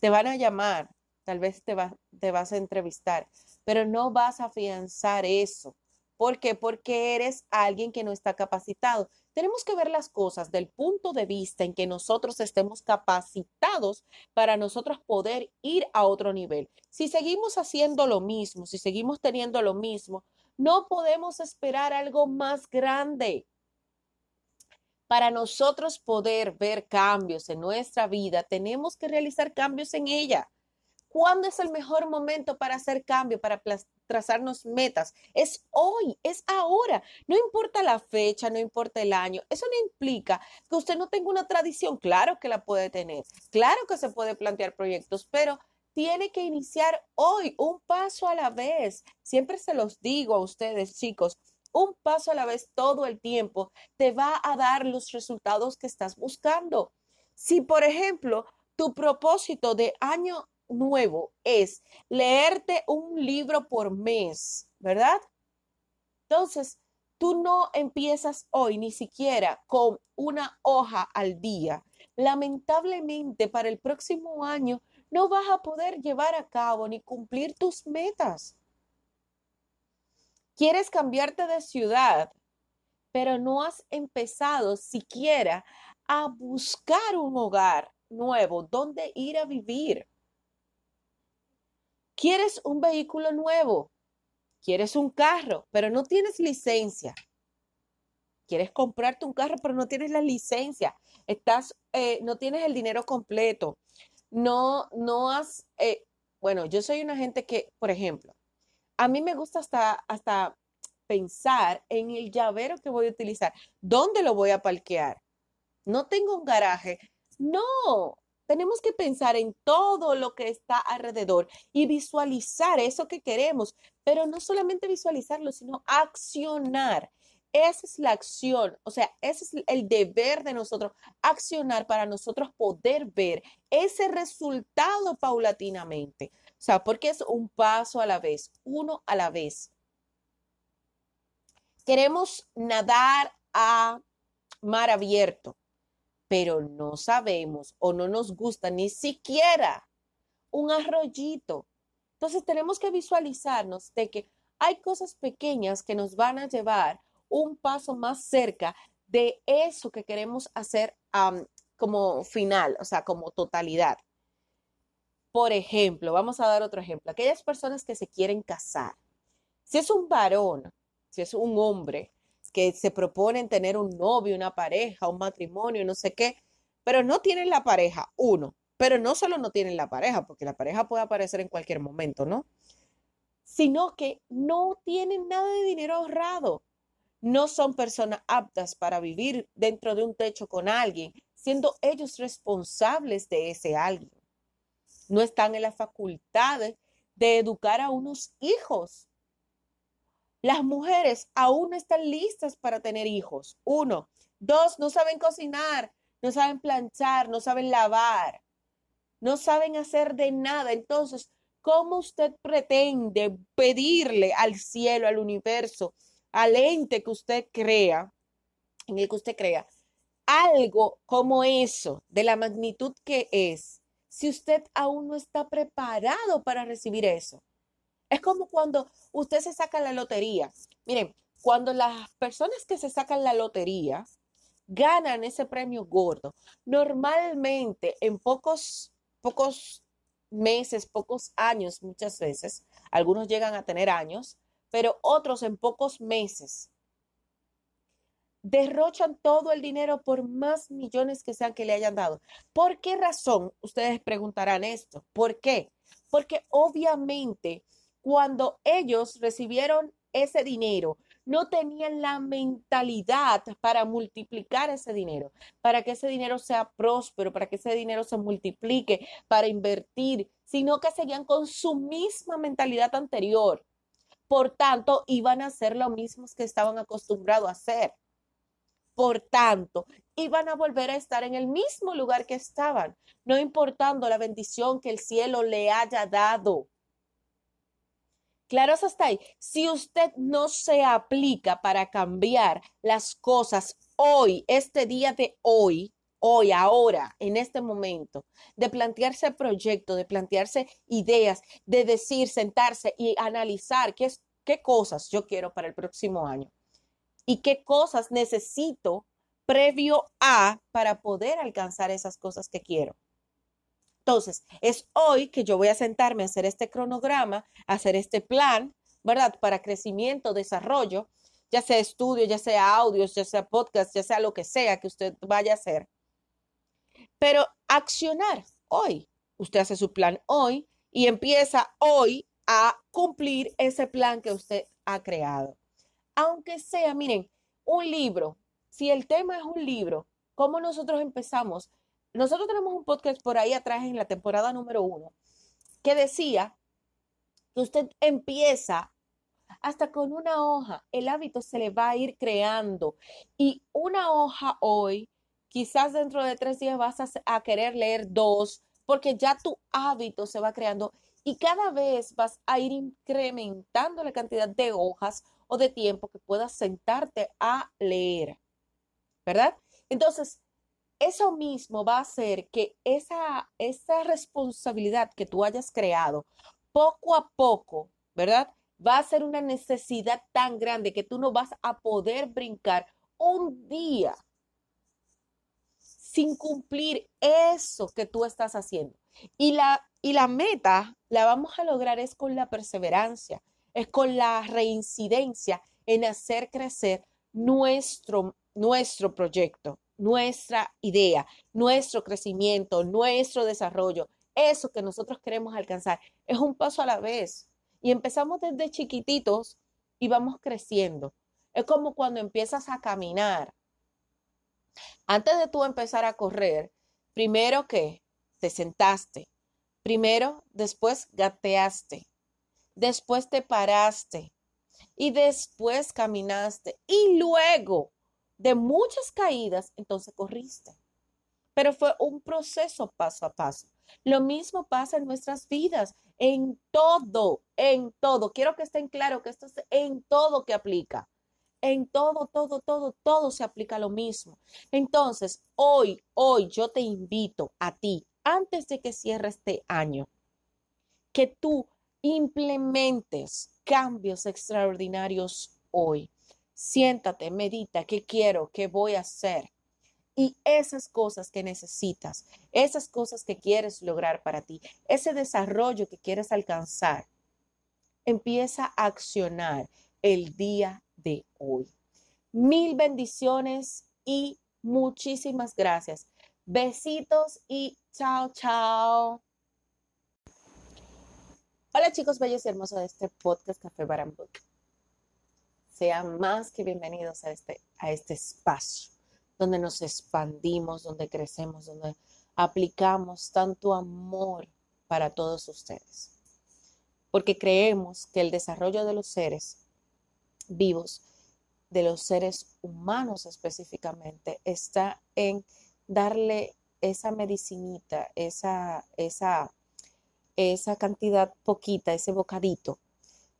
Te van a llamar, tal vez te, te vas a entrevistar, pero no vas a afianzar eso. ¿Por qué? Porque eres alguien que no está capacitado. Tenemos que ver las cosas del punto de vista en que nosotros estemos capacitados para nosotros poder ir a otro nivel. Si seguimos haciendo lo mismo, si seguimos teniendo lo mismo, no podemos esperar algo más grande. Para nosotros poder ver cambios en nuestra vida, tenemos que realizar cambios en ella. ¿Cuándo es el mejor momento para hacer cambio, para trazarnos metas? Es hoy, es ahora. No importa la fecha, no importa el año. Eso no implica que usted no tenga una tradición. Claro que la puede tener. Claro que se puede plantear proyectos, pero tiene que iniciar hoy, un paso a la vez. Siempre se los digo a ustedes, chicos, un paso a la vez todo el tiempo te va a dar los resultados que estás buscando. Si, por ejemplo, tu propósito de año nuevo es leerte un libro por mes, ¿verdad? Entonces, tú no empiezas hoy ni siquiera con una hoja al día. Lamentablemente, para el próximo año no vas a poder llevar a cabo ni cumplir tus metas. Quieres cambiarte de ciudad, pero no has empezado siquiera a buscar un hogar nuevo donde ir a vivir. Quieres un vehículo nuevo, quieres un carro, pero no tienes licencia. Quieres comprarte un carro, pero no tienes la licencia. Estás, eh, no tienes el dinero completo. No, no has, eh, bueno, yo soy una gente que, por ejemplo, a mí me gusta hasta, hasta pensar en el llavero que voy a utilizar. ¿Dónde lo voy a parquear? No tengo un garaje. No, tenemos que pensar en todo lo que está alrededor y visualizar eso que queremos, pero no solamente visualizarlo, sino accionar. Esa es la acción, o sea, ese es el deber de nosotros, accionar para nosotros poder ver ese resultado paulatinamente. O sea, porque es un paso a la vez, uno a la vez. Queremos nadar a mar abierto, pero no sabemos o no nos gusta ni siquiera un arroyito. Entonces tenemos que visualizarnos de que hay cosas pequeñas que nos van a llevar un paso más cerca de eso que queremos hacer como final, o sea, como totalidad. Por ejemplo, vamos a dar otro ejemplo, aquellas personas que se quieren casar. Si es un varón, si es un hombre que se proponen tener un novio, una pareja, un matrimonio, no sé qué, pero no tienen la pareja, uno, pero no solo no tienen la pareja, porque la pareja puede aparecer en cualquier momento, ¿no? Sino que no tienen nada de dinero ahorrado no son personas aptas para vivir dentro de un techo con alguien, siendo ellos responsables de ese alguien. No están en la facultad de educar a unos hijos. Las mujeres aún no están listas para tener hijos. Uno. Dos, no saben cocinar, no saben planchar, no saben lavar, no saben hacer de nada. Entonces, ¿cómo usted pretende pedirle al cielo, al universo, al ente que usted crea, en el que usted crea, algo como eso, de la magnitud que es, si usted aún no está preparado para recibir eso. Es como cuando usted se saca la lotería. Miren, cuando las personas que se sacan la lotería ganan ese premio gordo, normalmente en pocos, pocos meses, pocos años, muchas veces, algunos llegan a tener años, pero otros en pocos meses. Derrochan todo el dinero por más millones que sean que le hayan dado. ¿Por qué razón? Ustedes preguntarán esto. ¿Por qué? Porque obviamente cuando ellos recibieron ese dinero, no tenían la mentalidad para multiplicar ese dinero, para que ese dinero sea próspero, para que ese dinero se multiplique, para invertir, sino que seguían con su misma mentalidad anterior. Por tanto, iban a hacer lo mismo que estaban acostumbrados a hacer. Por tanto, iban a volver a estar en el mismo lugar que estaban, no importando la bendición que el cielo le haya dado. Claro hasta ahí. Si usted no se aplica para cambiar las cosas hoy, este día de hoy, hoy, ahora, en este momento, de plantearse proyectos, de plantearse ideas, de decir, sentarse y analizar qué, es, qué cosas yo quiero para el próximo año y qué cosas necesito previo a para poder alcanzar esas cosas que quiero. Entonces, es hoy que yo voy a sentarme a hacer este cronograma, a hacer este plan, ¿verdad? Para crecimiento, desarrollo, ya sea estudio, ya sea audios, ya sea podcast, ya sea lo que sea que usted vaya a hacer. Pero accionar hoy. Usted hace su plan hoy y empieza hoy a cumplir ese plan que usted ha creado. Aunque sea, miren, un libro, si el tema es un libro, ¿cómo nosotros empezamos? Nosotros tenemos un podcast por ahí atrás en la temporada número uno que decía que usted empieza hasta con una hoja, el hábito se le va a ir creando y una hoja hoy Quizás dentro de tres días vas a, querer leer dos porque ya tu hábito se va creando y cada vez vas a ir incrementando la cantidad de hojas o de tiempo que puedas sentarte a leer, ¿verdad? Entonces, eso mismo va a hacer que esa, esa responsabilidad que tú hayas creado, poco a poco, ¿verdad? Va a ser una necesidad tan grande que tú no vas a poder brincar un día sin cumplir eso que tú estás haciendo. Y la, y la meta la vamos a lograr es con la perseverancia, es con la reincidencia en hacer crecer nuestro, nuestro proyecto, nuestra idea, nuestro crecimiento, nuestro desarrollo, eso que nosotros queremos alcanzar. Es un paso a la vez. Y empezamos desde chiquititos y vamos creciendo. Es como cuando empiezas a caminar. Antes de tú empezar a correr, primero que te sentaste, primero, después gateaste, después te paraste y después caminaste y luego de muchas caídas, entonces corriste. Pero fue un proceso paso a paso. Lo mismo pasa en nuestras vidas, en todo, en todo. Quiero que estén claros que esto es en todo que aplica. En todo, todo, todo, todo se aplica lo mismo. Entonces, hoy, hoy yo te invito a ti, antes de que cierre este año, que tú implementes cambios extraordinarios hoy. Siéntate, medita, ¿qué quiero? ¿Qué voy a hacer? Y esas cosas que necesitas, esas cosas que quieres lograr para ti, ese desarrollo que quieres alcanzar, empieza a accionar el día de hoy. Mil bendiciones y muchísimas gracias. Besitos y chao, chao. Hola chicos bellos y hermosos de este podcast Café Book. Sean más que bienvenidos a este, a este espacio donde nos expandimos, donde crecemos, donde aplicamos tanto amor para todos ustedes. Porque creemos que el desarrollo de los seres vivos, de los seres humanos específicamente, está en darle esa medicinita, esa, esa esa cantidad poquita, ese bocadito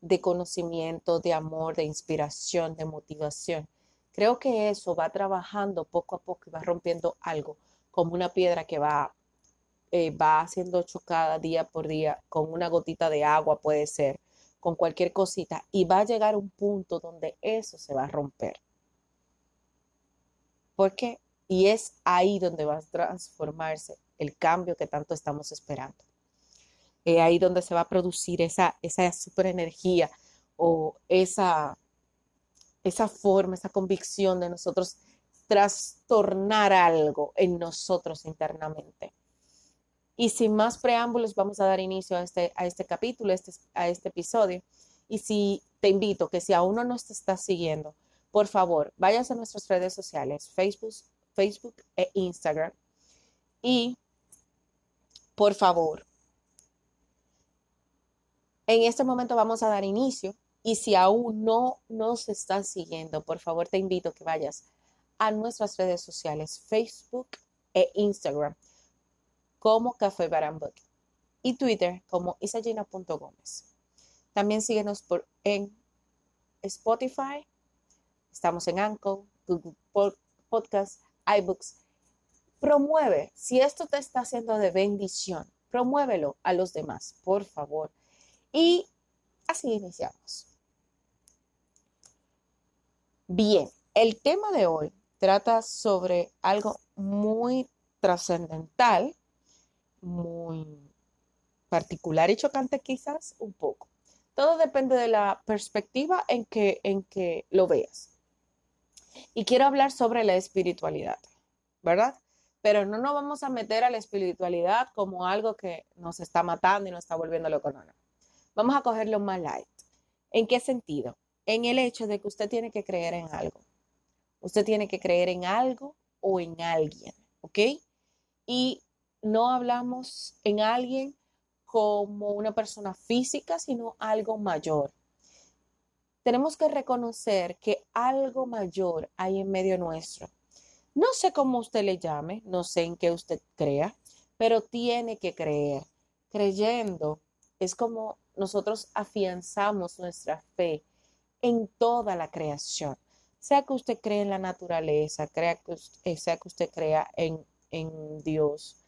de conocimiento, de amor, de inspiración, de motivación. Creo que eso va trabajando poco a poco y va rompiendo algo, como una piedra que va, eh, va siendo chocada día por día con una gotita de agua, puede ser, con cualquier cosita, y va a llegar un punto donde eso se va a romper. ¿Por qué? Y es ahí donde va a transformarse el cambio que tanto estamos esperando eh, ahí donde se va a producir esa, esa super energía o esa, esa forma, esa convicción de nosotros trastornar algo en nosotros internamente. Y sin más preámbulos, vamos a dar inicio a este, a este capítulo, este, a este episodio. Y si te invito que si aún no nos estás siguiendo, por favor, vayas a nuestras redes sociales, Facebook, Facebook e Instagram. Y por favor, en este momento vamos a dar inicio y si aún no nos están siguiendo, por favor te invito a que vayas a nuestras redes sociales, Facebook e Instagram como Café Barambot y Twitter como isagina.gómez. También síguenos por, en Spotify, estamos en Anchor, Google Podcast, iBooks. Promueve, si esto te está haciendo de bendición, promuévelo a los demás, por favor. Y así iniciamos. Bien, el tema de hoy trata sobre algo muy trascendental, muy particular y chocante quizás un poco. Todo depende de la perspectiva en que, en que lo veas. Y quiero hablar sobre la espiritualidad, ¿verdad? Pero no nos vamos a meter a la espiritualidad como algo que nos está matando y nos está volviendo loco, no. Vamos a cogerlo más light. ¿En qué sentido? En el hecho de que usted tiene que creer en algo. Usted tiene que creer en algo o en alguien, ¿ok? Y no hablamos en alguien como una persona física, sino algo mayor. Tenemos que reconocer que algo mayor hay en medio nuestro. No sé cómo usted le llame, no sé en qué usted crea, pero tiene que creer. Creyendo es como nosotros afianzamos nuestra fe en toda la creación. Sea que usted cree en la naturaleza, crea que eh, sea que usted crea en, en Dios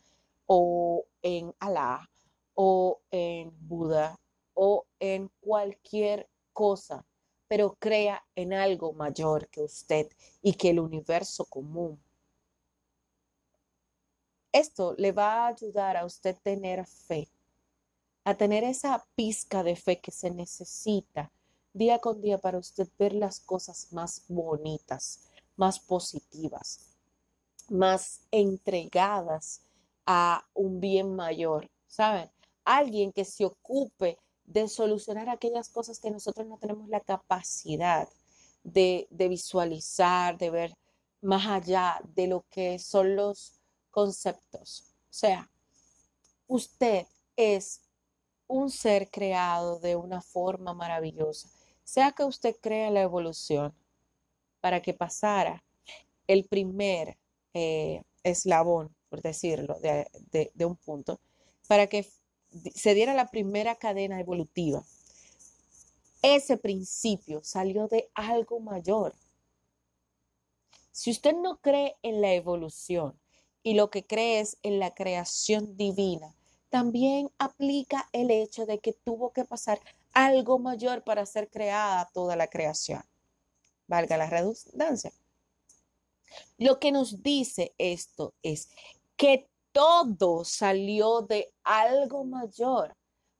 o en Alá o en Buda o en cualquier cosa, pero crea en algo mayor que usted y que el universo común. Esto le va a ayudar a usted tener fe a tener esa pizca de fe que se necesita día con día para usted ver las cosas más bonitas, más positivas, más entregadas a un bien mayor, ¿saben? Alguien que se ocupe de solucionar aquellas cosas que nosotros no tenemos la capacidad de, visualizar, de ver más allá de lo que son los conceptos. O sea, usted es un ser creado de una forma maravillosa. Sea que usted crea la evolución para que pasara el primer eh, eslabón, por decirlo, de, de un punto, para que se diera la primera cadena evolutiva. Ese principio salió de algo mayor. Si usted no cree en la evolución y lo que cree es en la creación divina, también aplica el hecho de que tuvo que pasar algo mayor para ser creada toda la creación. Valga la redundancia. Lo que nos dice esto es que todo salió de algo mayor.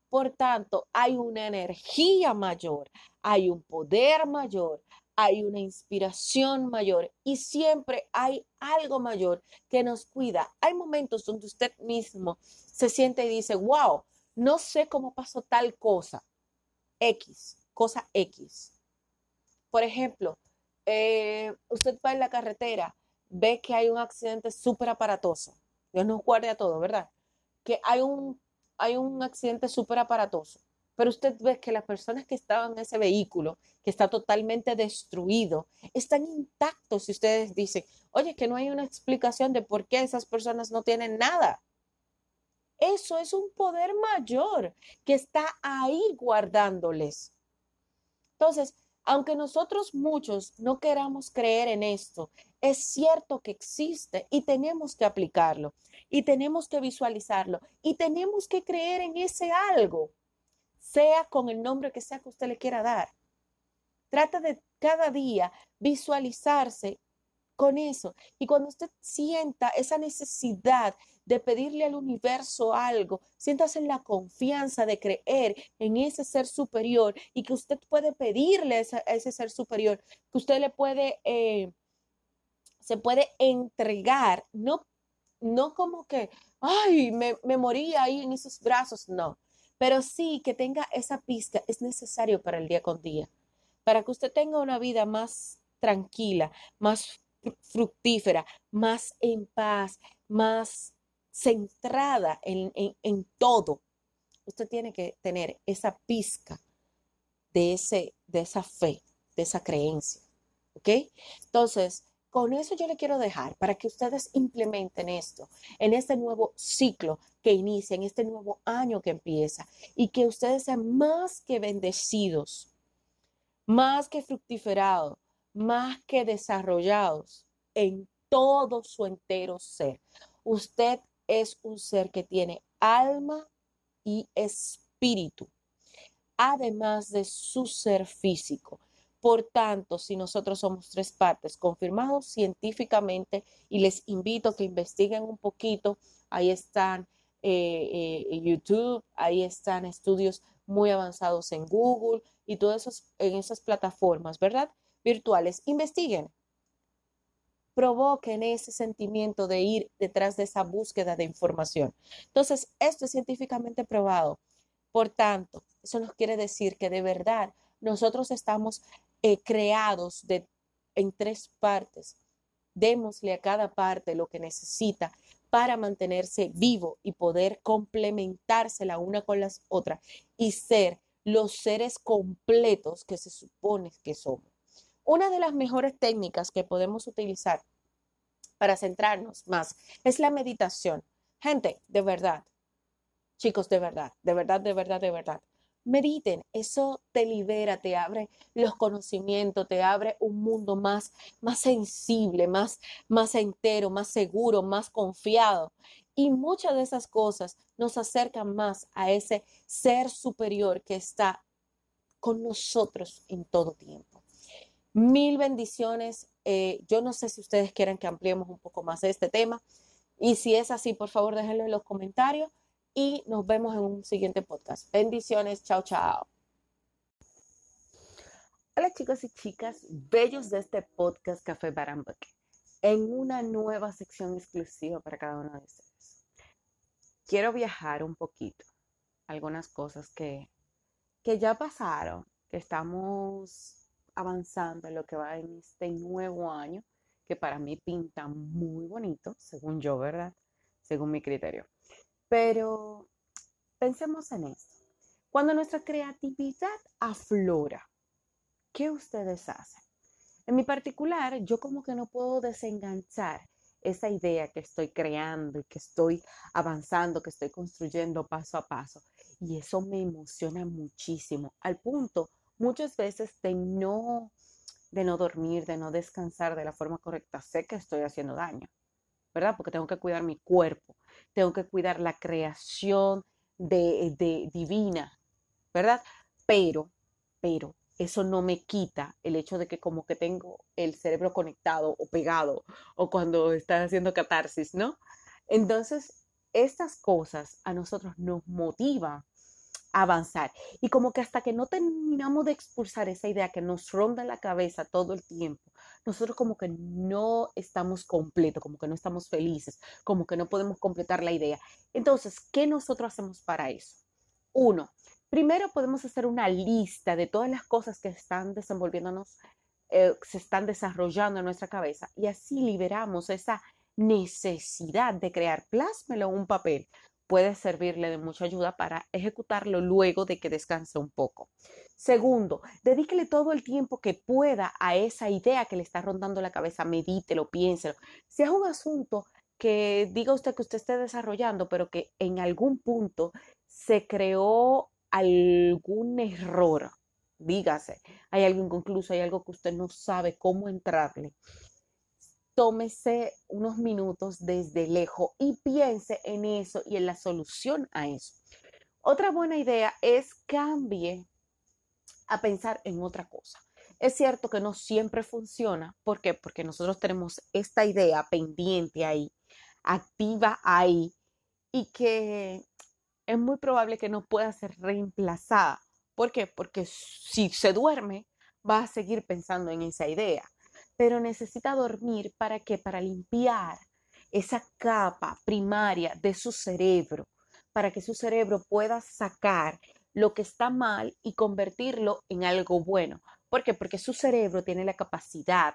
Por tanto, hay una energía mayor, hay un poder mayor, hay una inspiración mayor y siempre hay algo mayor que nos cuida. Hay momentos donde usted mismo se siente y dice, wow, no sé cómo pasó tal cosa, X, cosa X. Por ejemplo, eh, usted va en la carretera, ve que hay un accidente súper aparatoso. Dios nos guarde a todo, ¿verdad? Que hay un, hay un accidente súper aparatoso pero usted ve que las personas que estaban en ese vehículo, que está totalmente destruido, están intactos y ustedes dicen, oye, que no hay una explicación de por qué esas personas no tienen nada. Eso es un poder mayor que está ahí guardándoles. Entonces, aunque nosotros muchos no queramos creer en esto, es cierto que existe y tenemos que aplicarlo y tenemos que visualizarlo y tenemos que creer en ese algo sea con el nombre que sea que usted le quiera dar. Trata de cada día visualizarse con eso. Y cuando usted sienta esa necesidad de pedirle al universo algo, siéntase en la confianza de creer en ese ser superior y que usted puede pedirle a ese, ser superior, que usted le puede, eh, se puede entregar, no, no como que, ay, me, me morí ahí en esos brazos, no, pero sí que tenga esa pista es necesario para el día con día, para que usted tenga una vida más tranquila, más fructífera, más en paz, más centrada en, en, todo. Usted tiene que tener esa pizca de, ese, de esa fe, de esa creencia. ¿Ok? Entonces, con eso yo le quiero dejar para que ustedes implementen esto en este nuevo ciclo que inicia, en este nuevo año que empieza y que ustedes sean más que bendecidos, más que fructiferados, más que desarrollados en todo su entero ser. Usted es un ser que tiene alma y espíritu, además de su ser físico. Por tanto, si nosotros somos tres partes confirmados científicamente, y les invito a que investiguen un poquito, ahí están eh, eh, YouTube, ahí están estudios muy avanzados en Google y todas esas, en esas plataformas, ¿verdad? Virtuales. Investiguen, provoquen ese sentimiento de ir detrás de esa búsqueda de información. Entonces, esto es científicamente probado. Por tanto, eso nos quiere decir que de verdad nosotros estamos eh, creados de, en tres partes. Démosle a cada parte lo que necesita para mantenerse vivo y poder complementarse la una con las otras y ser los seres completos que se supone que somos. Una de las mejores técnicas que podemos utilizar para centrarnos más es la meditación. Gente, de verdad, chicos, de verdad, de verdad, de verdad, de verdad. Mediten, eso te libera, te abre los conocimientos, te abre un mundo más, más sensible, más, más entero, más seguro, más confiado. Y muchas de esas cosas nos acercan más a ese ser superior que está con nosotros en todo tiempo. Mil bendiciones. Eh, yo no sé si ustedes quieren que ampliemos un poco más este tema. Y si es así, por favor, déjenlo en los comentarios y nos vemos en un siguiente podcast. Bendiciones, chao, chao. Hola chicos y chicas, bellos de este podcast Café Barambaque, en una nueva sección exclusiva para cada uno de ustedes. Quiero viajar un poquito, algunas cosas que que ya pasaron, que estamos avanzando en lo que va en este nuevo año, que para mí pinta muy bonito, según yo, ¿verdad? Según mi criterio. Pero pensemos en esto. Cuando nuestra creatividad aflora, ¿qué ustedes hacen? En mi particular, yo como que no puedo desenganchar esa idea que estoy creando y que estoy avanzando, que estoy construyendo paso a paso. Y eso me emociona muchísimo, al punto muchas veces de no, de no dormir, de no descansar de la forma correcta. Sé que estoy haciendo daño, ¿verdad? Porque tengo que cuidar mi cuerpo, tengo que cuidar la creación de, de divina, ¿verdad? Pero, pero eso no me quita el hecho de que como que tengo el cerebro conectado o pegado o cuando estás haciendo catarsis, ¿no? Entonces, estas cosas a nosotros nos motivan avanzar. Y como que hasta que no terminamos de expulsar esa idea que nos ronda en la cabeza todo el tiempo, nosotros como que no estamos completos, como que no estamos felices, como que no podemos completar la idea. Entonces, ¿qué nosotros hacemos para eso? Uno, Primero podemos hacer una lista de todas las cosas que están desenvolviéndonos, eh, se están desarrollando en nuestra cabeza y así liberamos esa necesidad de crear. Plásmelo en un papel. Puede servirle de mucha ayuda para ejecutarlo luego de que descanse un poco. Segundo, dedíquele todo el tiempo que pueda a esa idea que le está rondando la cabeza. Medítelo, piénselo. Si es un asunto que diga usted que usted esté desarrollando, pero que en algún punto se creó algún error, dígase, hay algo inconcluso, hay algo que usted no sabe cómo entrarle, tómese unos minutos desde lejos y piense en eso y en la solución a eso. Otra buena idea es cambie a pensar en otra cosa. Es cierto que no siempre funciona. ¿Por qué? Porque nosotros tenemos esta idea pendiente ahí, activa ahí, y que es muy probable que no pueda ser reemplazada. ¿Por qué? Porque si se duerme, va a seguir pensando en esa idea. Pero necesita dormir para qué? Para limpiar esa capa primaria de su cerebro, para que su cerebro pueda sacar lo que está mal y convertirlo en algo bueno. ¿Por qué? Porque su cerebro tiene la capacidad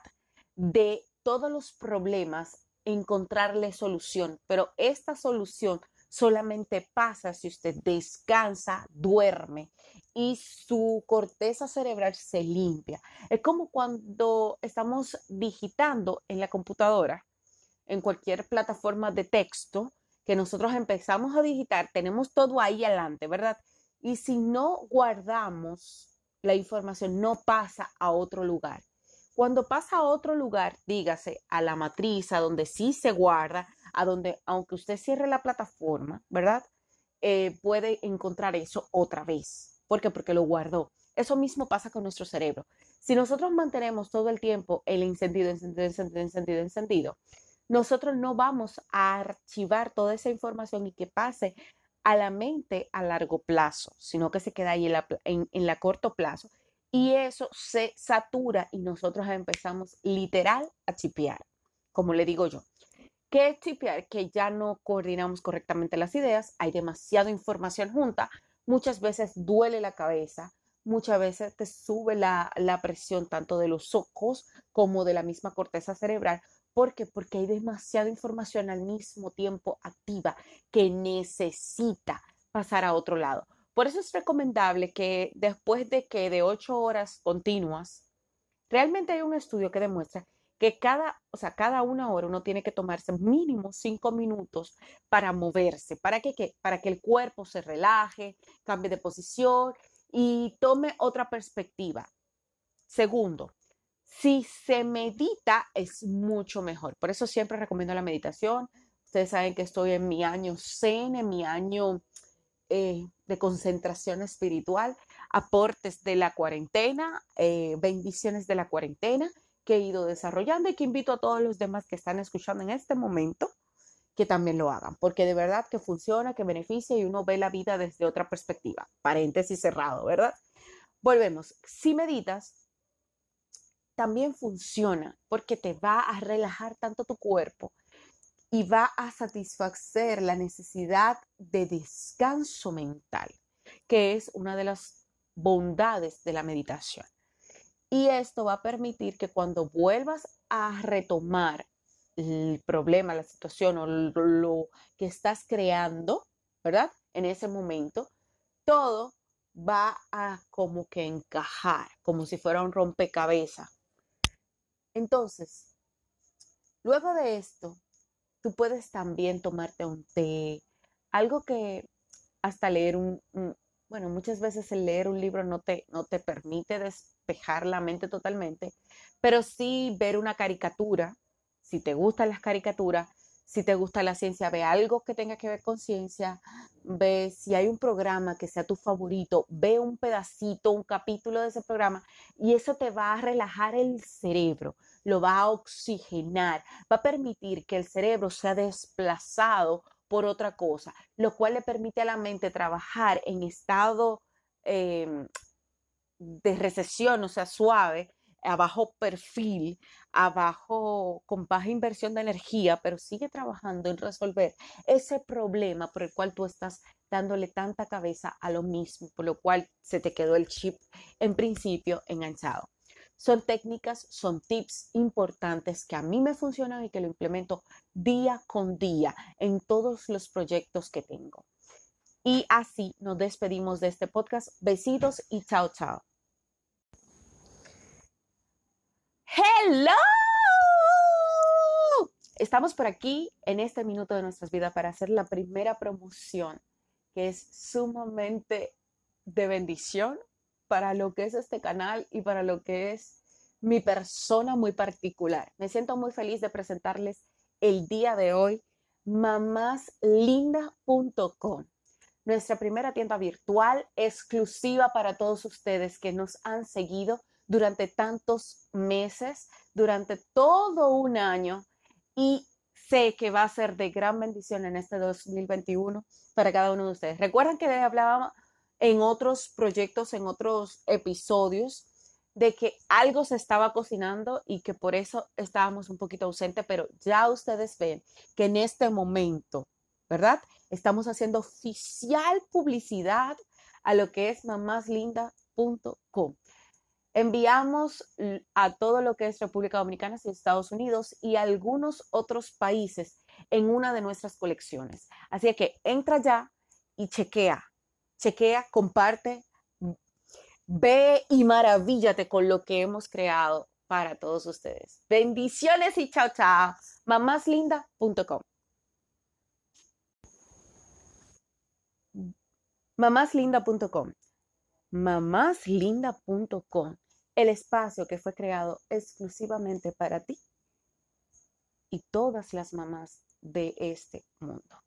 de todos los problemas encontrarle solución, pero esta solución solamente pasa si usted descansa, duerme y su corteza cerebral se limpia. Es como cuando estamos digitando en la computadora, en cualquier plataforma de texto, que nosotros empezamos a digitar, tenemos todo ahí adelante, ¿verdad? Y si no guardamos la información, no pasa a otro lugar. Cuando pasa a otro lugar, dígase a la matriz, a donde sí se guarda, a donde, aunque usted cierre la plataforma, ¿verdad? Eh, puede encontrar eso otra vez. ¿Por qué? Porque lo guardó. Eso mismo pasa con nuestro cerebro. Si nosotros mantenemos todo el tiempo el encendido, encendido, encendido, encendido, encendido, nosotros no vamos a archivar toda esa información y que pase a la mente a largo plazo, sino que se queda ahí en la, en, en la corto plazo. Y eso se satura y nosotros empezamos literal a chipear, como le digo yo. ¿Qué es? Que ya no coordinamos correctamente las ideas, hay demasiada información junta, muchas veces duele la cabeza, muchas veces te sube la, la presión tanto de los ojos como de la misma corteza cerebral. ¿Por qué? Porque hay demasiada información al mismo tiempo activa que necesita pasar a otro lado. Por eso es recomendable que después de que de ocho horas continuas, realmente hay un estudio que demuestra que cada, o sea, cada una hora uno tiene que tomarse mínimo cinco minutos para moverse. ¿Para qué? Para que el cuerpo se relaje, cambie de posición y tome otra perspectiva. Segundo, si se medita es mucho mejor. Por eso siempre recomiendo la meditación. Ustedes saben que estoy en mi año Zen, en mi año eh, de concentración espiritual, aportes de la cuarentena, eh, bendiciones de la cuarentena que he ido desarrollando y que invito a todos los demás que están escuchando en este momento que también lo hagan, porque de verdad que funciona, que beneficia y uno ve la vida desde otra perspectiva. Paréntesis cerrado, ¿verdad? Volvemos. Si meditas, también funciona porque te va a relajar tanto tu cuerpo y va a satisfacer la necesidad de descanso mental, que es una de las bondades de la meditación. Y esto va a permitir que cuando vuelvas a retomar el problema, la situación o lo que estás creando, ¿verdad? En ese momento, todo va a como que encajar, como si fuera un rompecabezas. Entonces, luego de esto, tú puedes también tomarte un té, algo que hasta leer un, bueno, muchas veces el leer un libro no te, no te permite despejar la mente totalmente, pero sí ver una caricatura, si te gustan las caricaturas, si te gusta la ciencia, ve algo que tenga que ver con ciencia, ve si hay un programa que sea tu favorito, ve un pedacito, un capítulo de ese programa y eso te va a relajar el cerebro, lo va a oxigenar, va a permitir que el cerebro sea desplazado por otra cosa, lo cual le permite a la mente trabajar en estado em, de recesión, o sea, suave, a bajo perfil, a bajo, con baja inversión de energía, pero sigue trabajando en resolver ese problema por el cual tú estás dándole tanta cabeza a lo mismo, por lo cual se te quedó el chip en principio enganchado. Son técnicas, son tips importantes que a mí me funcionan y que lo implemento día con día en todos los proyectos que tengo. Y así nos despedimos de este podcast. Besitos y chao, chao. Hello. Estamos por aquí en este minuto de nuestras vidas para hacer la primera promoción que es sumamente de bendición para lo que es este canal y para lo que es mi persona muy particular. Me siento muy feliz de presentarles el día de hoy mamáslinda.com, nuestra primera tienda virtual exclusiva para todos ustedes que nos han seguido durante tantos meses, durante todo un año y sé que va a ser de gran bendición en este 2021 para cada uno de ustedes. Recuerden que les hablaba en otros proyectos, en otros episodios, de que algo se estaba cocinando y que por eso estábamos un poquito ausentes, pero ya ustedes ven que en este momento, ¿verdad? Estamos haciendo oficial publicidad a lo que es mamáslinda.com. Enviamos a todo lo que es República Dominicana y Estados Unidos y algunos otros países en una de nuestras colecciones. Así que entra ya y chequea, chequea, comparte, ve y maravíllate con lo que hemos creado para todos ustedes. Bendiciones y chao, chao. Mamáslinda.com. Mamáslinda.com mamáslinda.com, el espacio que fue creado exclusivamente para ti y todas las mamás de este mundo.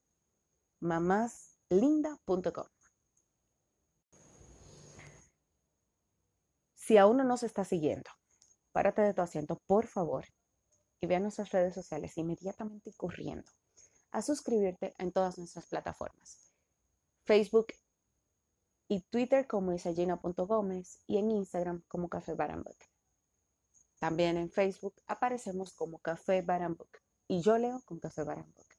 mamáslinda.com. Si aún no nos está siguiendo, párate de tu asiento, por favor, y ve a nuestras redes sociales inmediatamente corriendo a suscribirte en todas nuestras plataformas. Facebook, y Twitter como isagina.gómez y en Instagram como Café Barambook. También en Facebook aparecemos como Café Barambook y yo leo con Café Barambook.